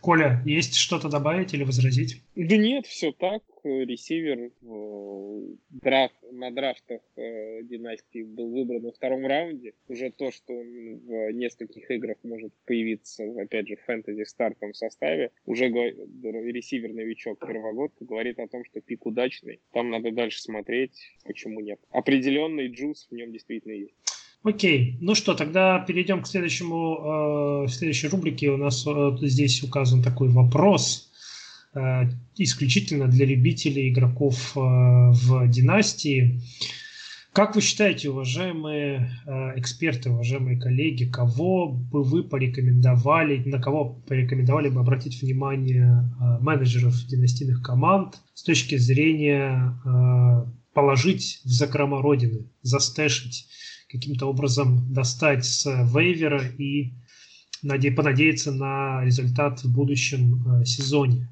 Коля, есть что-то добавить или возразить? Да нет, все так. Ресивер э, драфт, на драфтах э, династии был выбран во втором раунде. Уже то, что он в нескольких играх может появиться, опять же, в фэнтези стартовом составе, уже ресивер-новичок первогодка говорит о том, что пик удачный. Там надо дальше смотреть, почему нет. Определенный джуз в нем действительно есть. Окей, ну что, тогда перейдем к следующему, э, следующей рубрике. У нас э, здесь указан такой вопрос исключительно для любителей игроков э, в династии. Как вы считаете, уважаемые э, эксперты, уважаемые коллеги, кого бы вы порекомендовали, на кого порекомендовали бы обратить внимание э, менеджеров династийных команд с точки зрения э, положить в закрома родины, застэшить каким-то образом достать с вейвера и наде- понадеяться на результат в будущем э, сезоне.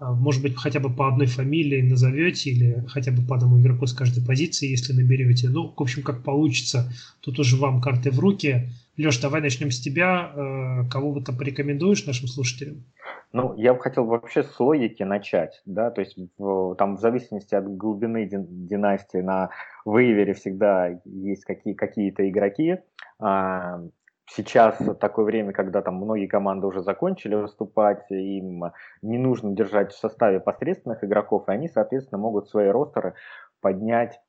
А, может быть, хотя бы по одной фамилии назовете или хотя бы по одному игроку с каждой позиции, если наберете. Ну, в общем, как получится. Тут уже вам карты в руки. Леш, давай начнем с тебя. Э, кого там порекомендуешь нашим слушателям? Ну, я бы хотел вообще с логики начать, да, то есть в, там в зависимости от глубины династии на вейвере всегда есть какие, какие-то игроки. А, сейчас такое время, когда там многие команды уже закончили выступать, им не нужно держать в составе посредственных игроков, и они, соответственно, могут свои ростеры поднять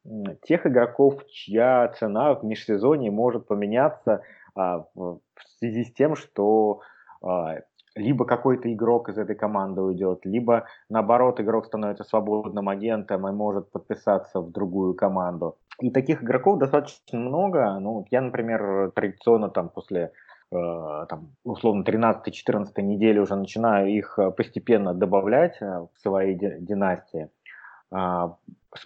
тех игроков, чья цена в межсезонье может поменяться а, в связи с тем, что а, либо какой-то игрок из этой команды уйдет, либо наоборот игрок становится свободным агентом и может подписаться в другую команду. И таких игроков достаточно много. Ну, я, например, традиционно там после э, там, условно 13-14 недели уже начинаю их э, постепенно добавлять э, в свои династии.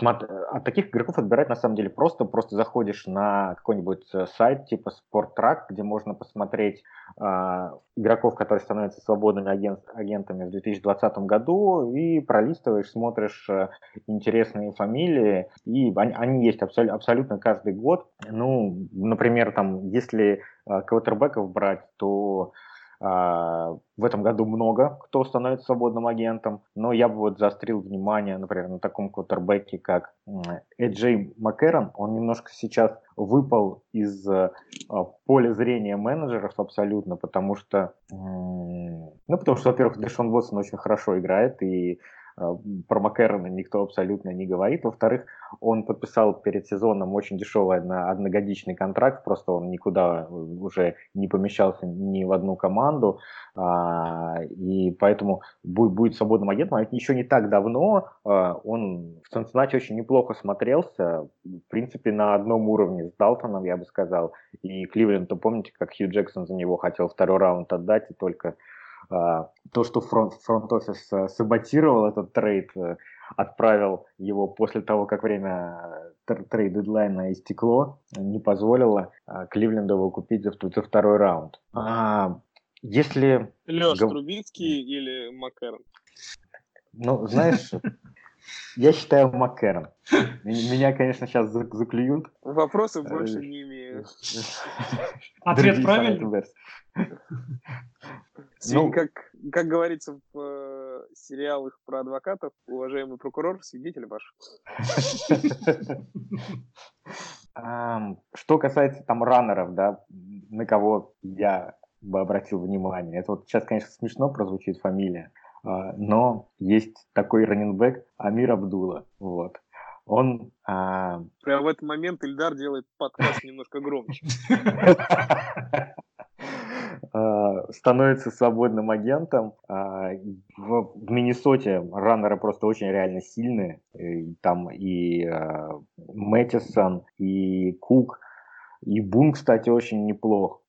А, от таких игроков отбирать на самом деле просто. Просто заходишь на какой-нибудь э, сайт типа SportTrack, где можно посмотреть э, игроков, которые становятся свободными агент, агентами в 2020 году, и пролистываешь, смотришь э, интересные фамилии, и они, они есть абсол, абсолютно каждый год. Ну, например, там, если э, квотербеков брать, то а, в этом году много кто становится свободным агентом, но я бы вот заострил внимание, например, на таком квотербеке, как Эджей Маккерон. Он немножко сейчас выпал из а, поля зрения менеджеров абсолютно, потому что, ну, потому что, во-первых, Дэшон Уотсон очень хорошо играет, и про Маккерона никто абсолютно не говорит. Во-вторых, он подписал перед сезоном очень дешевый одногодичный контракт, просто он никуда уже не помещался ни в одну команду, а, и поэтому будет, свободным агентом. А еще не так давно он в Цинциннати очень неплохо смотрелся, в принципе, на одном уровне с Далтоном, я бы сказал, и Кливленд, то помните, как Хью Джексон за него хотел второй раунд отдать, и только то, что фронт, front office а, саботировал этот trade, а, отправил его после того, как время trade deadline а истекло, не позволило а, Кливленду его купить за, за второй раунд. А, если... Леш, Гов... Трубицкий или Маккерн? Ну, знаешь, я считаю Маккерн. Меня, конечно, сейчас заклюют. Вопросов больше не имею. Ответ правильный? Ну, как, как говорится в э, сериалах про адвокатов, уважаемый прокурор, свидетель ваш. Что касается там раннеров, да, на кого я бы обратил внимание. Это вот сейчас, конечно, смешно прозвучит фамилия, но есть такой раненбэк Амир Абдула. Вот. Он... А... Прямо в этот момент Ильдар делает подкаст немножко громче. А, становится свободным агентом. А, в Миннесоте раннеры просто очень реально сильные. Там и Мэттисон, и Кук, и Бун, кстати, очень неплох.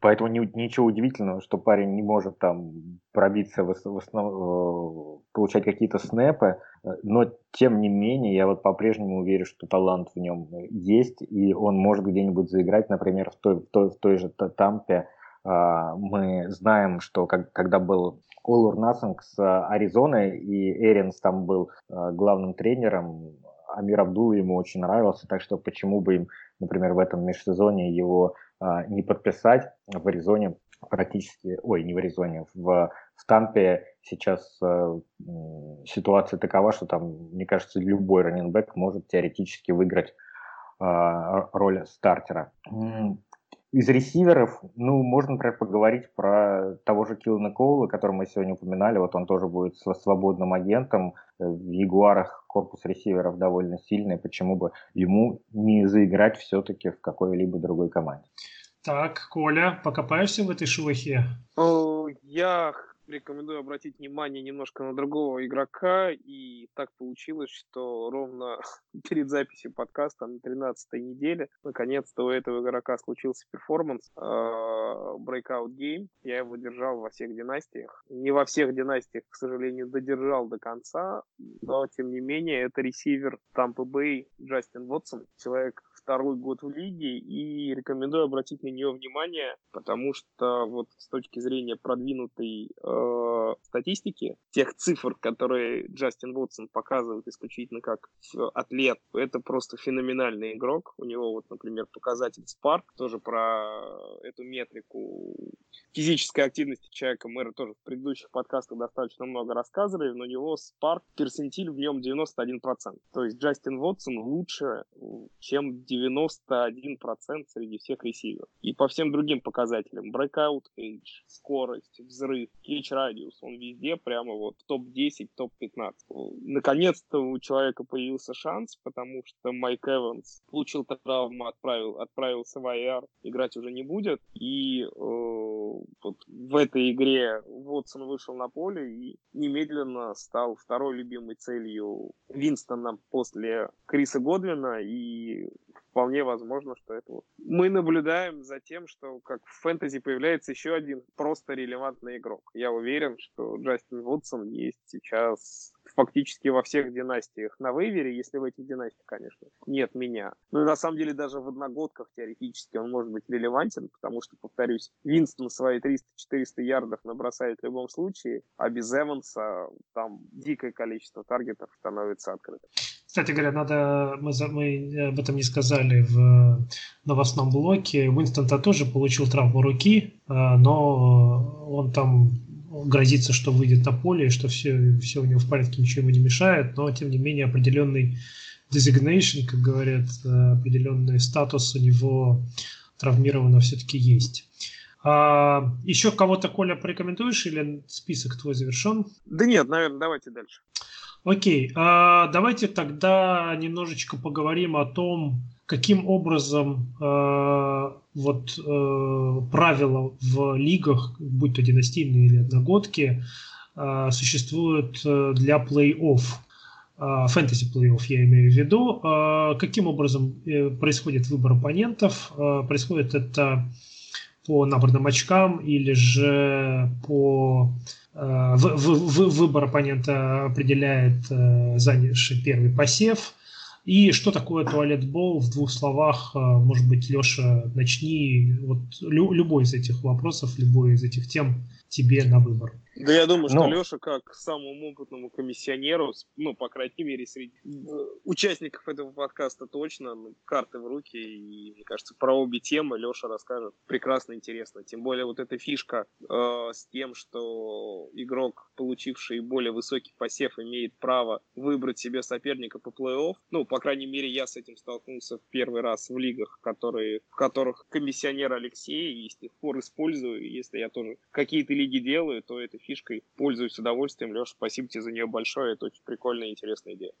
Поэтому не, ничего удивительного, что парень не может там пробиться, в, основ, э, получать какие-то снэпы. Но, тем не менее, я вот по-прежнему уверен, что талант в нем есть, и он может где-нибудь заиграть, например, в той, в той, в той же Тампе. А, мы знаем, что как, когда был All or Nothing с Аризоной, и Эринс там был главным тренером, Амир Абдул ему очень нравился, так что почему бы им, например, в этом межсезоне его а, не подписать в Аризоне практически, ой, не в Аризоне, в, в Тампе сейчас э, ситуация такова, что там, мне кажется, любой раненбэк может теоретически выиграть э, роль стартера. Из ресиверов, ну, можно, например, поговорить про того же Киллана Коула, который мы сегодня упоминали. Вот он тоже будет свободным агентом. В Ягуарах корпус ресиверов довольно сильный. Почему бы ему не заиграть все-таки в какой-либо другой команде? Так, Коля, покопаешься в этой шелухе? Я рекомендую обратить внимание немножко на другого игрока. И так получилось, что ровно перед записью подкаста на 13-й неделе наконец-то у этого игрока случился перформанс. Э, breakout game. Я его держал во всех династиях. Не во всех династиях, к сожалению, додержал до конца. Но, тем не менее, это ресивер Tampa Bay Джастин Вотсон. Человек второй год в лиге, и рекомендую обратить на нее внимание, потому что вот с точки зрения продвинутой э, статистики, тех цифр, которые Джастин Вотсон показывает исключительно как атлет, это просто феноменальный игрок. У него вот, например, показатель Spark, тоже про эту метрику физической активности человека мы тоже в предыдущих подкастах достаточно много рассказывали, но у него Spark, персентиль в нем 91%. То есть Джастин Вотсон лучше, чем 91% среди всех ресиверов. И по всем другим показателям, breakout age, скорость, взрыв, catch радиус, он везде прямо вот топ-10, топ-15. Наконец-то у человека появился шанс, потому что Майк Эванс получил травму, отправил, отправился в IR, играть уже не будет. И э, вот в этой игре Вотсон вышел на поле и немедленно стал второй любимой целью Винстона после Криса Годвина и вполне возможно, что это вот. Мы наблюдаем за тем, что как в фэнтези появляется еще один просто релевантный игрок. Я уверен, что Джастин Вудсон есть сейчас фактически во всех династиях на вейвере, если в этих династиях, конечно, нет меня. Ну и на самом деле даже в одногодках теоретически он может быть релевантен, потому что, повторюсь, Винстон свои 300-400 ярдов набросает в любом случае, а без Эванса там дикое количество таргетов становится открытым. Кстати говоря, надо, мы, мы об этом не сказали в новостном блоке. Уинстон-то тоже получил травму руки, а, но он там грозится, что выйдет на поле, что все, все у него в порядке, ничего ему не мешает, но тем не менее определенный designation, как говорят, определенный статус у него травмированно все-таки есть. А, еще кого-то, Коля, порекомендуешь или список твой завершен? Да нет, наверное, давайте дальше. Окей, а давайте тогда немножечко поговорим о том, каким образом э, вот э, правила в лигах, будь то династийные или одногодки, э, существуют э, для плей-офф, э, фэнтези плей-офф я имею в виду. Э, каким образом э, происходит выбор оппонентов? Э, происходит это по набранным очкам или же по э, в, в, в, выбор оппонента определяет э, занявший первый посев. И что такое туалет-бол в двух словах? Э, может быть, Леша, начни вот лю, любой из этих вопросов, любой из этих тем тебе на выбор. Да я думаю, что Но... Леша, как самому опытному комиссионеру, ну, по крайней мере, среди участников этого подкаста точно, ну, карты в руки, и, мне кажется, про обе темы Леша расскажет прекрасно интересно. Тем более вот эта фишка э, с тем, что игрок, получивший более высокий посев, имеет право выбрать себе соперника по плей-офф. Ну, по крайней мере, я с этим столкнулся в первый раз в лигах, которые, в которых комиссионер Алексей, и с тех пор использую. Если я тоже какие-то лиги делаю, то это фишкой. Пользуюсь удовольствием. Леша, спасибо тебе за нее большое. Это очень прикольная и интересная идея.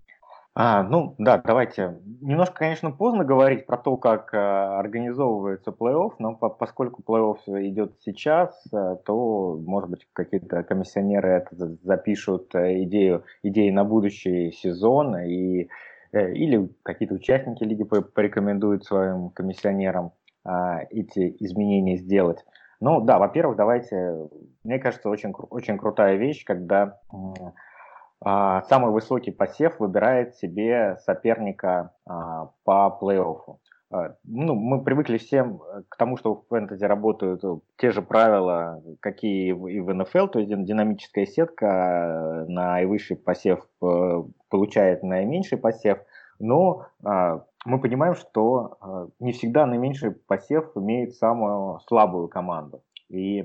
А, ну да, давайте. Немножко, конечно, поздно говорить про то, как э, организовывается плей-офф, но по поскольку плей-офф идет сейчас, э, то, может быть, какие-то комиссионеры это запишут э, идею, идеи на будущий сезон, и, э, или какие-то участники лиги порекомендуют своим комиссионерам э, эти изменения сделать. Ну да, во-первых, давайте, мне кажется, очень, очень крутая вещь, когда а, самый высокий посев выбирает себе соперника а, по плей-оффу. А, ну, мы привыкли всем к тому, что в фэнтези работают те же правила, какие и в НФЛ, то есть динамическая сетка, наивысший посев э, получает наименьший посев, но мы понимаем, что э, не всегда наименьший посев имеет самую слабую команду. И э,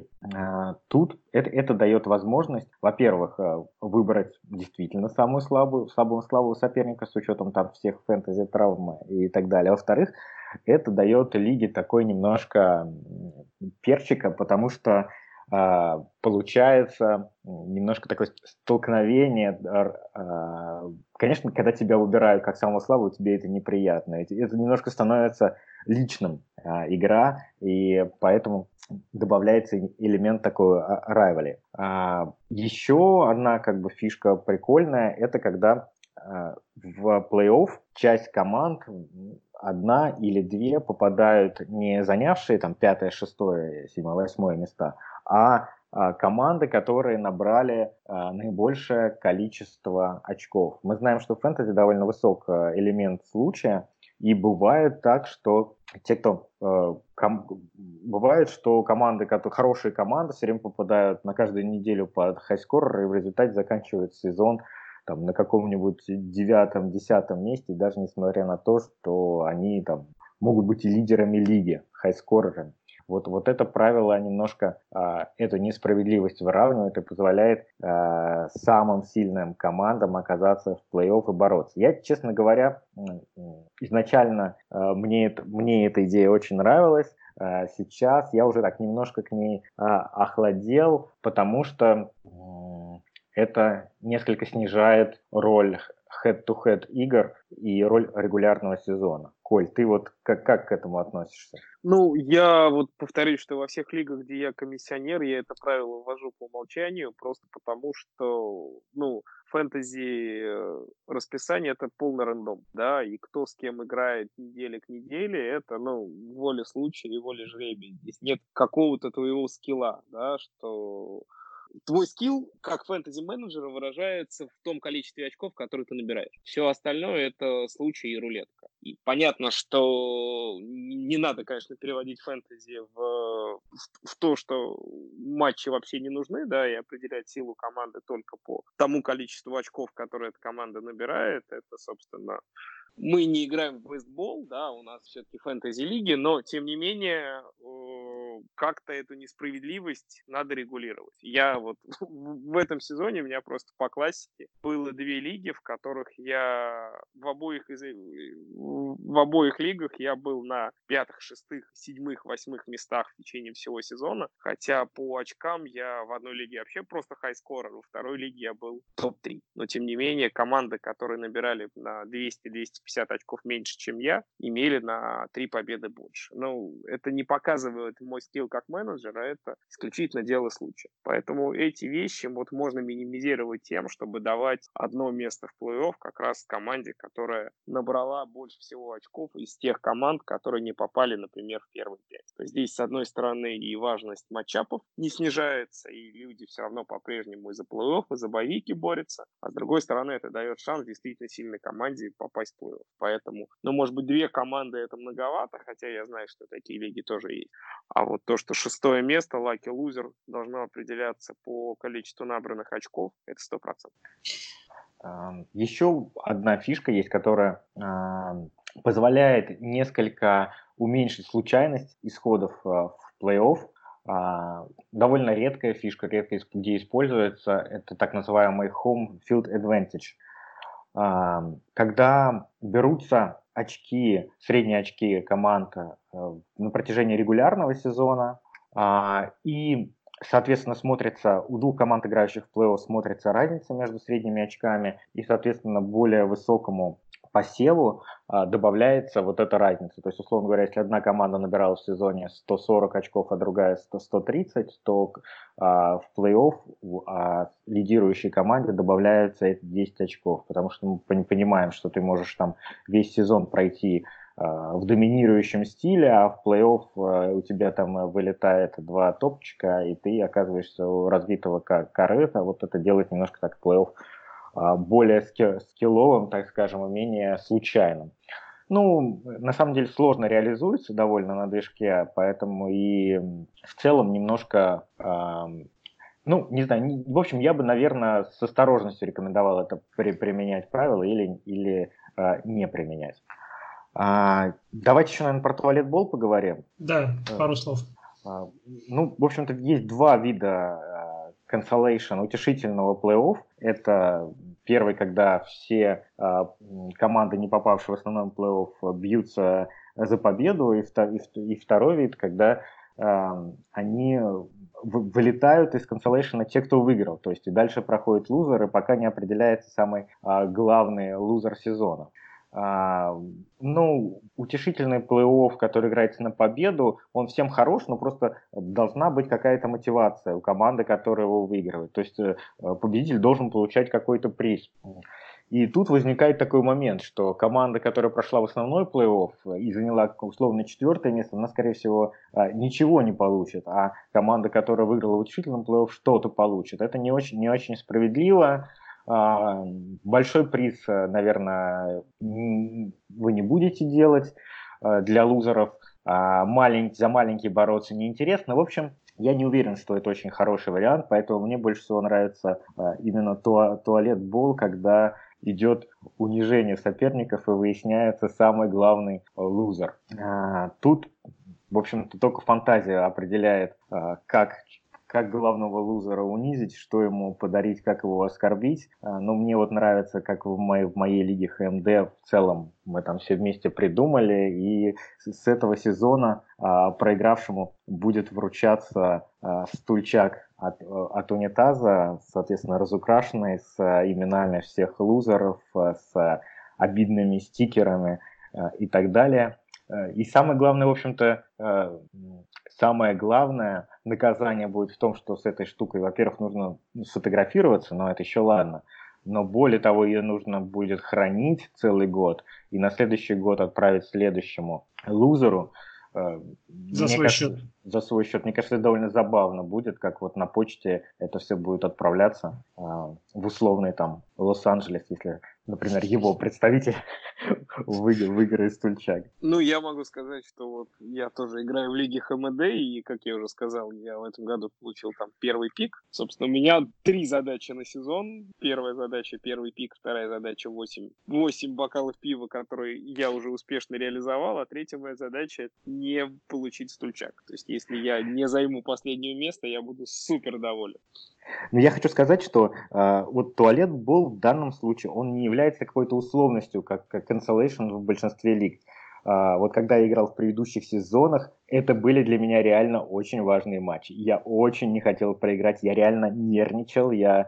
тут это, это дает возможность, во-первых, выбрать действительно самую слабую, самую слабую соперника с учетом там всех фэнтези травмы и так далее. Во-вторых, это дает лиге такой немножко перчика, потому что а, получается немножко такое столкновение. А, конечно, когда тебя выбирают как самого слабого, тебе это неприятно. Это немножко становится личным а, игра, и поэтому добавляется элемент такой райвали. Еще одна как бы фишка прикольная, это когда в плей-офф часть команд одна или две попадают не занявшие там пятое, шестое, седьмое, восьмое места, а, а команды, которые набрали а, наибольшее количество очков. Мы знаем, что в фэнтези довольно высок а, элемент случая, и бывает так, что те, кто э, ком, бывает, что команды, которые хорошие команды, все время попадают на каждую неделю под хайскорер, и в результате заканчивают сезон там на каком-нибудь девятом, десятом месте, даже несмотря на то, что они там могут быть и лидерами лиги, хайскорерами. Вот, вот это правило немножко а, эту несправедливость выравнивает и позволяет а, самым сильным командам оказаться в плей-офф и бороться. Я, честно говоря, изначально а, мне, мне эта идея очень нравилась. А, сейчас я уже так немножко к ней а, охладел, потому что это несколько снижает роль head-to-head игр и роль регулярного сезона. Коль, ты вот как, как к этому относишься? Ну, я вот повторюсь, что во всех лигах, где я комиссионер, я это правило ввожу по умолчанию, просто потому что, ну, фэнтези э, расписание это полный рандом, да, и кто с кем играет неделя к неделе, это, ну, воля случая и воля жребия. Здесь нет какого-то твоего скилла, да, что твой скилл как фэнтези-менеджера выражается в том количестве очков, которые ты набираешь. Все остальное это случай и рулетка. И понятно, что не надо, конечно, переводить фэнтези в, в, в то, что матчи вообще не нужны, да, и определять силу команды только по тому количеству очков, которые эта команда набирает. Это, собственно, мы не играем в бейсбол, да, у нас все-таки фэнтези-лиги, но, тем не менее, как-то эту несправедливость надо регулировать. Я вот в этом сезоне у меня просто по классике было две лиги, в которых я в обоих, из, в обоих лигах я был на пятых, шестых, седьмых, восьмых местах в течение всего сезона, хотя по очкам я в одной лиге вообще просто хайскорер, во второй лиге я был топ-3. Но, тем не менее, команды, которые набирали на 200-250 очков меньше, чем я, имели на три победы больше. Ну, это не показывает мой скилл как менеджера, это исключительно дело случая. Поэтому эти вещи вот можно минимизировать тем, чтобы давать одно место в плей-офф как раз команде, которая набрала больше всего очков из тех команд, которые не попали, например, в первый пять. То есть здесь, с одной стороны, и важность матчапов не снижается, и люди все равно по-прежнему из-за плей-офф, из-за боевики борются, а с другой стороны, это дает шанс действительно сильной команде попасть в плей-офф. Поэтому, ну, может быть, две команды это многовато, хотя я знаю, что такие лиги тоже есть. А вот то, что шестое место, лаки лузер, должно определяться по количеству набранных очков, это сто процентов. Еще одна фишка есть, которая позволяет несколько уменьшить случайность исходов а, в плей-офф. А, довольно редкая фишка, редко где используется, это так называемый home field advantage. Когда берутся очки, средние очки команд э, на протяжении регулярного сезона, а, и, соответственно, смотрится, у двух команд, играющих в плей-офф, смотрится разница между средними очками, и, соответственно, более высокому посеву а, добавляется вот эта разница. То есть, условно говоря, если одна команда набирала в сезоне 140 очков, а другая 100, 130, то а, в плей-офф а, лидирующей команде добавляются эти 10 очков, потому что мы понимаем, что ты можешь там весь сезон пройти а, в доминирующем стиле, а в плей-офф а, у тебя там вылетает два топчика, и ты оказываешься у разбитого корыта. Вот это делает немножко так плей-офф более скилловым, так скажем, и менее случайным. Ну, на самом деле сложно реализуется довольно на движке, поэтому и в целом немножко, э, ну, не знаю, не, в общем, я бы, наверное, с осторожностью рекомендовал это при, применять правила или, или э, не применять. А, давайте еще, наверное, про туалетбол поговорим. Да, пару слов. А, ну, в общем-то, есть два вида consolation утешительного плей-офф. Это первый, когда все э, команды, не попавшие в основной плей-офф, бьются за победу, и, и, и второй вид, когда э, они вылетают из консолейшена те, кто выиграл. То есть и дальше проходят лузеры, пока не определяется самый э, главный лузер сезона. А, ну, утешительный плей-офф, который играется на победу, он всем хорош, но просто должна быть какая-то мотивация у команды, которая его выигрывает. То есть э, победитель должен получать какой-то приз. И тут возникает такой момент, что команда, которая прошла в основной плей-офф и заняла условно четвертое место, она, скорее всего, а, ничего не получит, а команда, которая выиграла в утешительном плей-офф, что-то получит. Это не очень, не очень справедливо. А, большой приз, э, наверное, вы не будете делать э, для лузеров. А, маленький, за маленький бороться неинтересно. В общем, я не уверен, что это очень хороший вариант, поэтому мне больше всего нравится э, именно туалет-бол, когда идет унижение соперников и выясняется самый главный лузер. А, тут, в общем-то, только фантазия определяет, как как главного лузера унизить, что ему подарить, как его оскорбить. А, но мне вот нравится, как в моей, в моей лиге ХМД в целом мы там все вместе придумали, и с этого сезона а, проигравшему будет вручаться а, стульчак от, от унитаза, соответственно, разукрашенный с именами всех лузеров, с обидными стикерами и так далее. И самое главное, в общем-то, самое главное наказание будет в том, что с этой штукой, во-первых, нужно сфотографироваться, но это еще ладно. Но более того, ее нужно будет хранить целый год и на следующий год отправить следующему лузеру. Э, за Мне свой кажется, счет. За свой счет. Мне кажется, это довольно забавно будет, как вот на почте это все будет отправляться э, в условный там Лос-Анджелес, если например, его представитель выиграет стульчак. Ну, я могу сказать, что вот я тоже играю в лиге ХМД, и, как я уже сказал, я в этом году получил там первый пик. Собственно, у меня три задачи на сезон. Первая задача — первый пик, вторая задача — 8, 8 бокалов пива, которые я уже успешно реализовал, а третья моя задача — не получить стульчак. То есть, если я не займу последнее место, я буду супер доволен. Но я хочу сказать, что э, вот туалет был в данном случае, он не является какой-то условностью, как, как cancellation в большинстве лиг. Э, вот когда я играл в предыдущих сезонах, это были для меня реально очень важные матчи. Я очень не хотел проиграть, я реально нервничал, я э,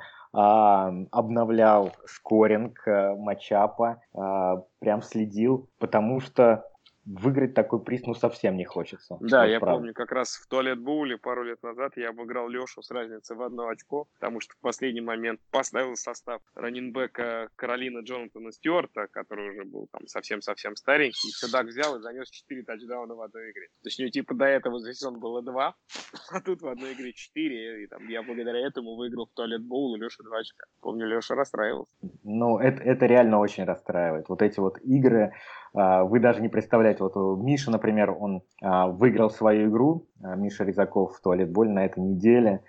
обновлял скоринг э, матчапа, э, прям следил, потому что выиграть такой приз ну совсем не хочется. Да, я правда. помню, как раз в туалет Боуле пару лет назад я обыграл Лешу с разницей в одно очко, потому что в последний момент поставил состав раненбека Каролина Джонатана Стюарта, который уже был там совсем-совсем старенький, и Садак взял и занес 4 тачдауна в одной игре. Точнее, типа до этого за сезон было 2, а тут в одной игре 4, и там я благодаря этому выиграл в туалет Боул, и Леша 2 очка. Помню, Леша расстраивался. Ну, это, это реально очень расстраивает. Вот эти вот игры, а, вы даже не представляете, вот Миша, например, он а, выиграл свою игру, а, Миша Резаков в туалет боль на этой неделе,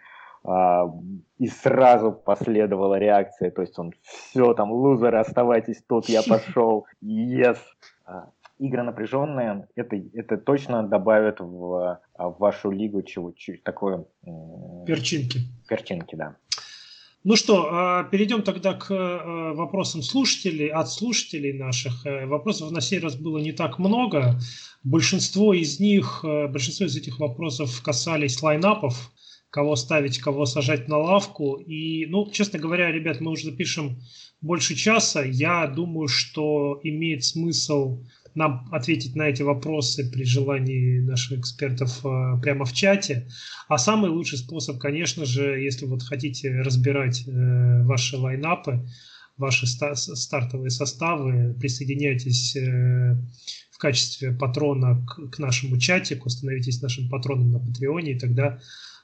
и сразу последовала реакция, то есть он все, там, лузеры, оставайтесь тут, я пошел, yes. Игры напряженные, это, это точно добавит в, в вашу лигу чего, такое... Перчинки. Перчинки, да. Ну что, а, перейдем тогда к э, вопросам слушателей, от слушателей наших. Э, вопросов на сей раз было не так много. Большинство из них, э, большинство из этих вопросов касались лайнапов, кого ставить, кого сажать на лавку. И, ну, честно говоря, ребят, мы уже запишем больше часа. Я думаю, что имеет смысл нам ответить на эти вопросы при желании наших экспертов э, прямо в чате. А самый лучший способ, конечно же, если вот хотите разбирать э, ваши лайнапы, ваши стартовые составы, присоединяйтесь э, в качестве патрона к, нашему чатику, становитесь нашим патроном на Патреоне, и тогда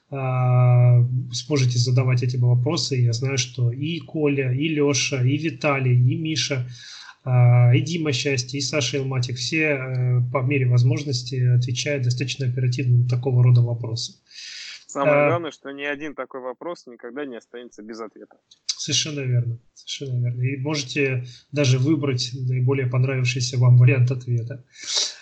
сможете задавать эти вопросы. Я знаю, что и Коля, и Леша, и Виталий, и Миша и Дима Счастье, и Саша Илматик, все э, по мере возможности отвечают достаточно оперативно на такого рода вопросы. Самое а, главное, что ни один такой вопрос никогда не останется без ответа. Совершенно верно. Совершенно верно. И можете даже выбрать наиболее понравившийся вам вариант ответа,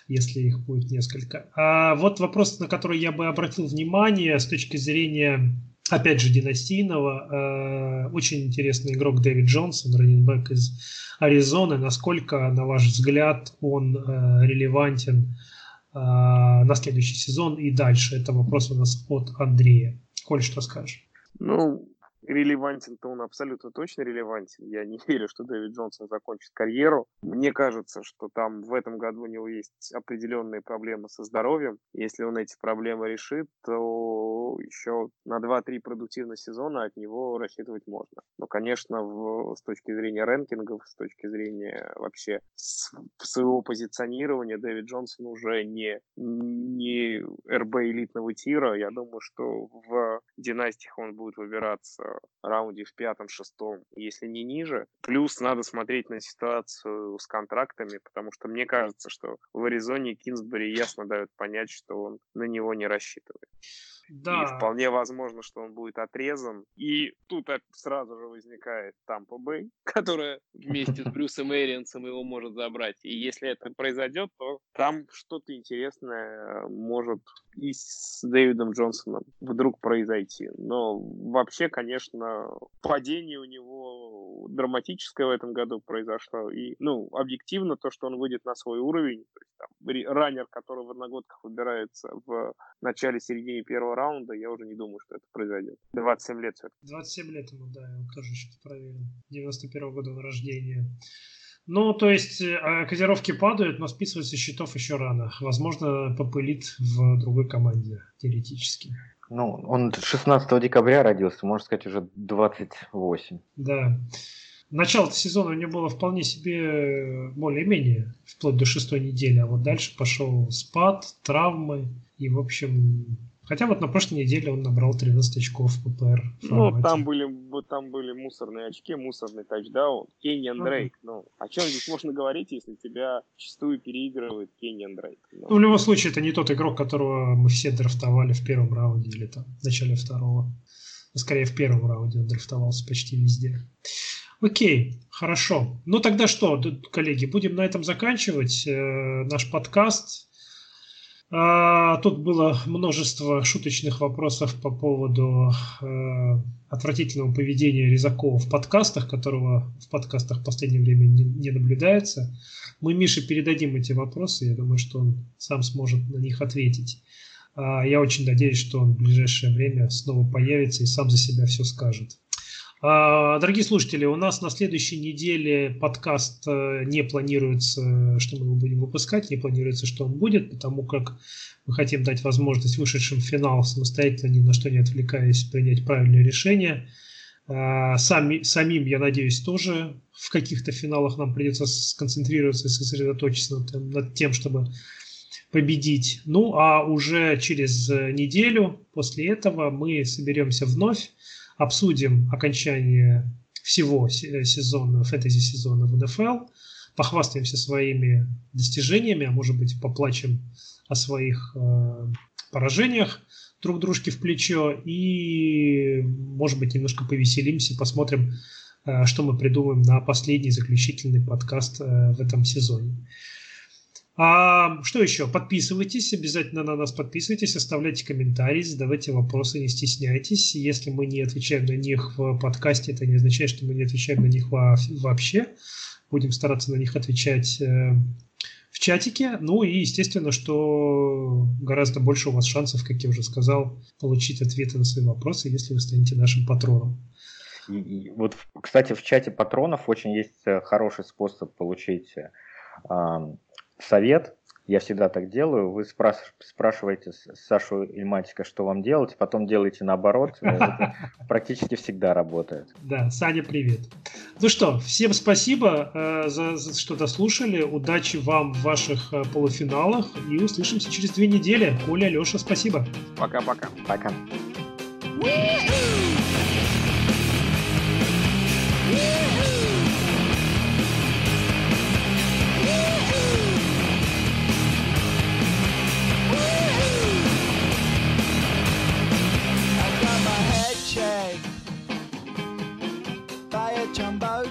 если их будет несколько. А вот вопрос, на который я бы обратил внимание с точки зрения опять же, династийного. Э, очень интересный игрок Дэвид Джонсон, раненбэк из Аризоны. Насколько, на ваш взгляд, он э, релевантен э, на следующий сезон и дальше? Это вопрос у нас от Андрея. Коль, что скажешь? Ну, релевантен-то он абсолютно точно релевантен. Я не верю, что Дэвид Джонсон закончит карьеру. Мне кажется, что там в этом году у него есть определенные проблемы со здоровьем. Если он эти проблемы решит, то еще на 2-3 продуктивных сезона от него рассчитывать можно. Но, конечно, в, с точки зрения рэнкингов, с точки зрения вообще своего позиционирования, Дэвид Джонсон уже не, не РБ элитного тира. Я думаю, что в династиях он будет выбираться раунде в пятом-шестом, если не ниже. Плюс надо смотреть на ситуацию с контрактами, потому что мне кажется, что в Аризоне Кинсбери ясно дает понять, что он на него не рассчитывает. Да. И вполне возможно, что он будет отрезан. И тут сразу же возникает Тампа Бэй, которая вместе с Брюсом Эриансом его может забрать. И если это произойдет, то там что-то интересное может и с Дэвидом Джонсоном вдруг произойти. Но вообще, конечно, падение у него драматическое в этом году произошло. И, ну, объективно то, что он выйдет на свой уровень, то есть, там, раннер, который в одногодках выбирается в начале-середине первого раунда, я уже не думаю, что это произойдет. 27 лет все 27 лет ему, да, я тоже сейчас проверил. 91 -го года рождения. Ну, то есть э, котировки падают, но списывать со счетов еще рано. Возможно, попылит в другой команде, теоретически. Ну, он 16 декабря родился, можно сказать, уже 28. Да. Начало сезона у него было вполне себе э, более-менее, вплоть до шестой недели, а вот дальше пошел спад, травмы, и, в общем, Хотя вот на прошлой неделе он набрал 13 очков в ППР. Ну, там были, там были мусорные очки, мусорный тачдаун. Кенниан Дрейк. Ну, о чем здесь можно говорить, если тебя чистую переигрывает Кенниан Дрейк? Ну. ну, в любом случае, это не тот игрок, которого мы все драфтовали в первом раунде или там в начале второго. Скорее, в первом раунде он драфтовался почти везде. Окей, хорошо. Ну тогда что, коллеги, будем на этом заканчивать э, наш подкаст. А, тут было множество шуточных вопросов по поводу э, отвратительного поведения Резакова в подкастах, которого в подкастах в последнее время не, наблюдается. Мы Мише передадим эти вопросы, я думаю, что он сам сможет на них ответить. А, я очень надеюсь, что он в ближайшее время снова появится и сам за себя все скажет. А, дорогие слушатели, у нас на следующей неделе подкаст э, не планируется, что мы его будем выпускать, не планируется, что он будет, потому как мы хотим дать возможность вышедшим в финал самостоятельно, ни на что не отвлекаясь, принять правильное решение. А, сами, самим, я надеюсь, тоже в каких-то финалах нам придется сконцентрироваться и сосредоточиться над тем, чтобы победить. Ну, а уже через неделю после этого мы соберемся вновь обсудим окончание всего сезона, фэнтези-сезона в НФЛ, похвастаемся своими достижениями, а может быть поплачем о своих э, поражениях друг дружке в плечо и, может быть, немножко повеселимся, посмотрим, э, что мы придумаем на последний заключительный подкаст э, в этом сезоне. А что еще? Подписывайтесь, обязательно на нас подписывайтесь, оставляйте комментарии, задавайте вопросы, не стесняйтесь. Если мы не отвечаем на них в подкасте, это не означает, что мы не отвечаем на них вообще. Будем стараться на них отвечать э, в чатике. Ну и естественно, что гораздо больше у вас шансов, как я уже сказал, получить ответы на свои вопросы, если вы станете нашим патроном. И, и вот, кстати, в чате патронов очень есть э, хороший способ получить э, совет, я всегда так делаю, вы спраш- спрашиваете Сашу Ильматика, что вам делать, потом делаете наоборот, это практически всегда работает. Да, Саня, привет. Ну что, всем спасибо э, за, за что дослушали, удачи вам в ваших э, полуфиналах и услышимся через две недели. Коля, Леша, спасибо. Пока-пока. Пока. -пока. Пока.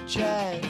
try.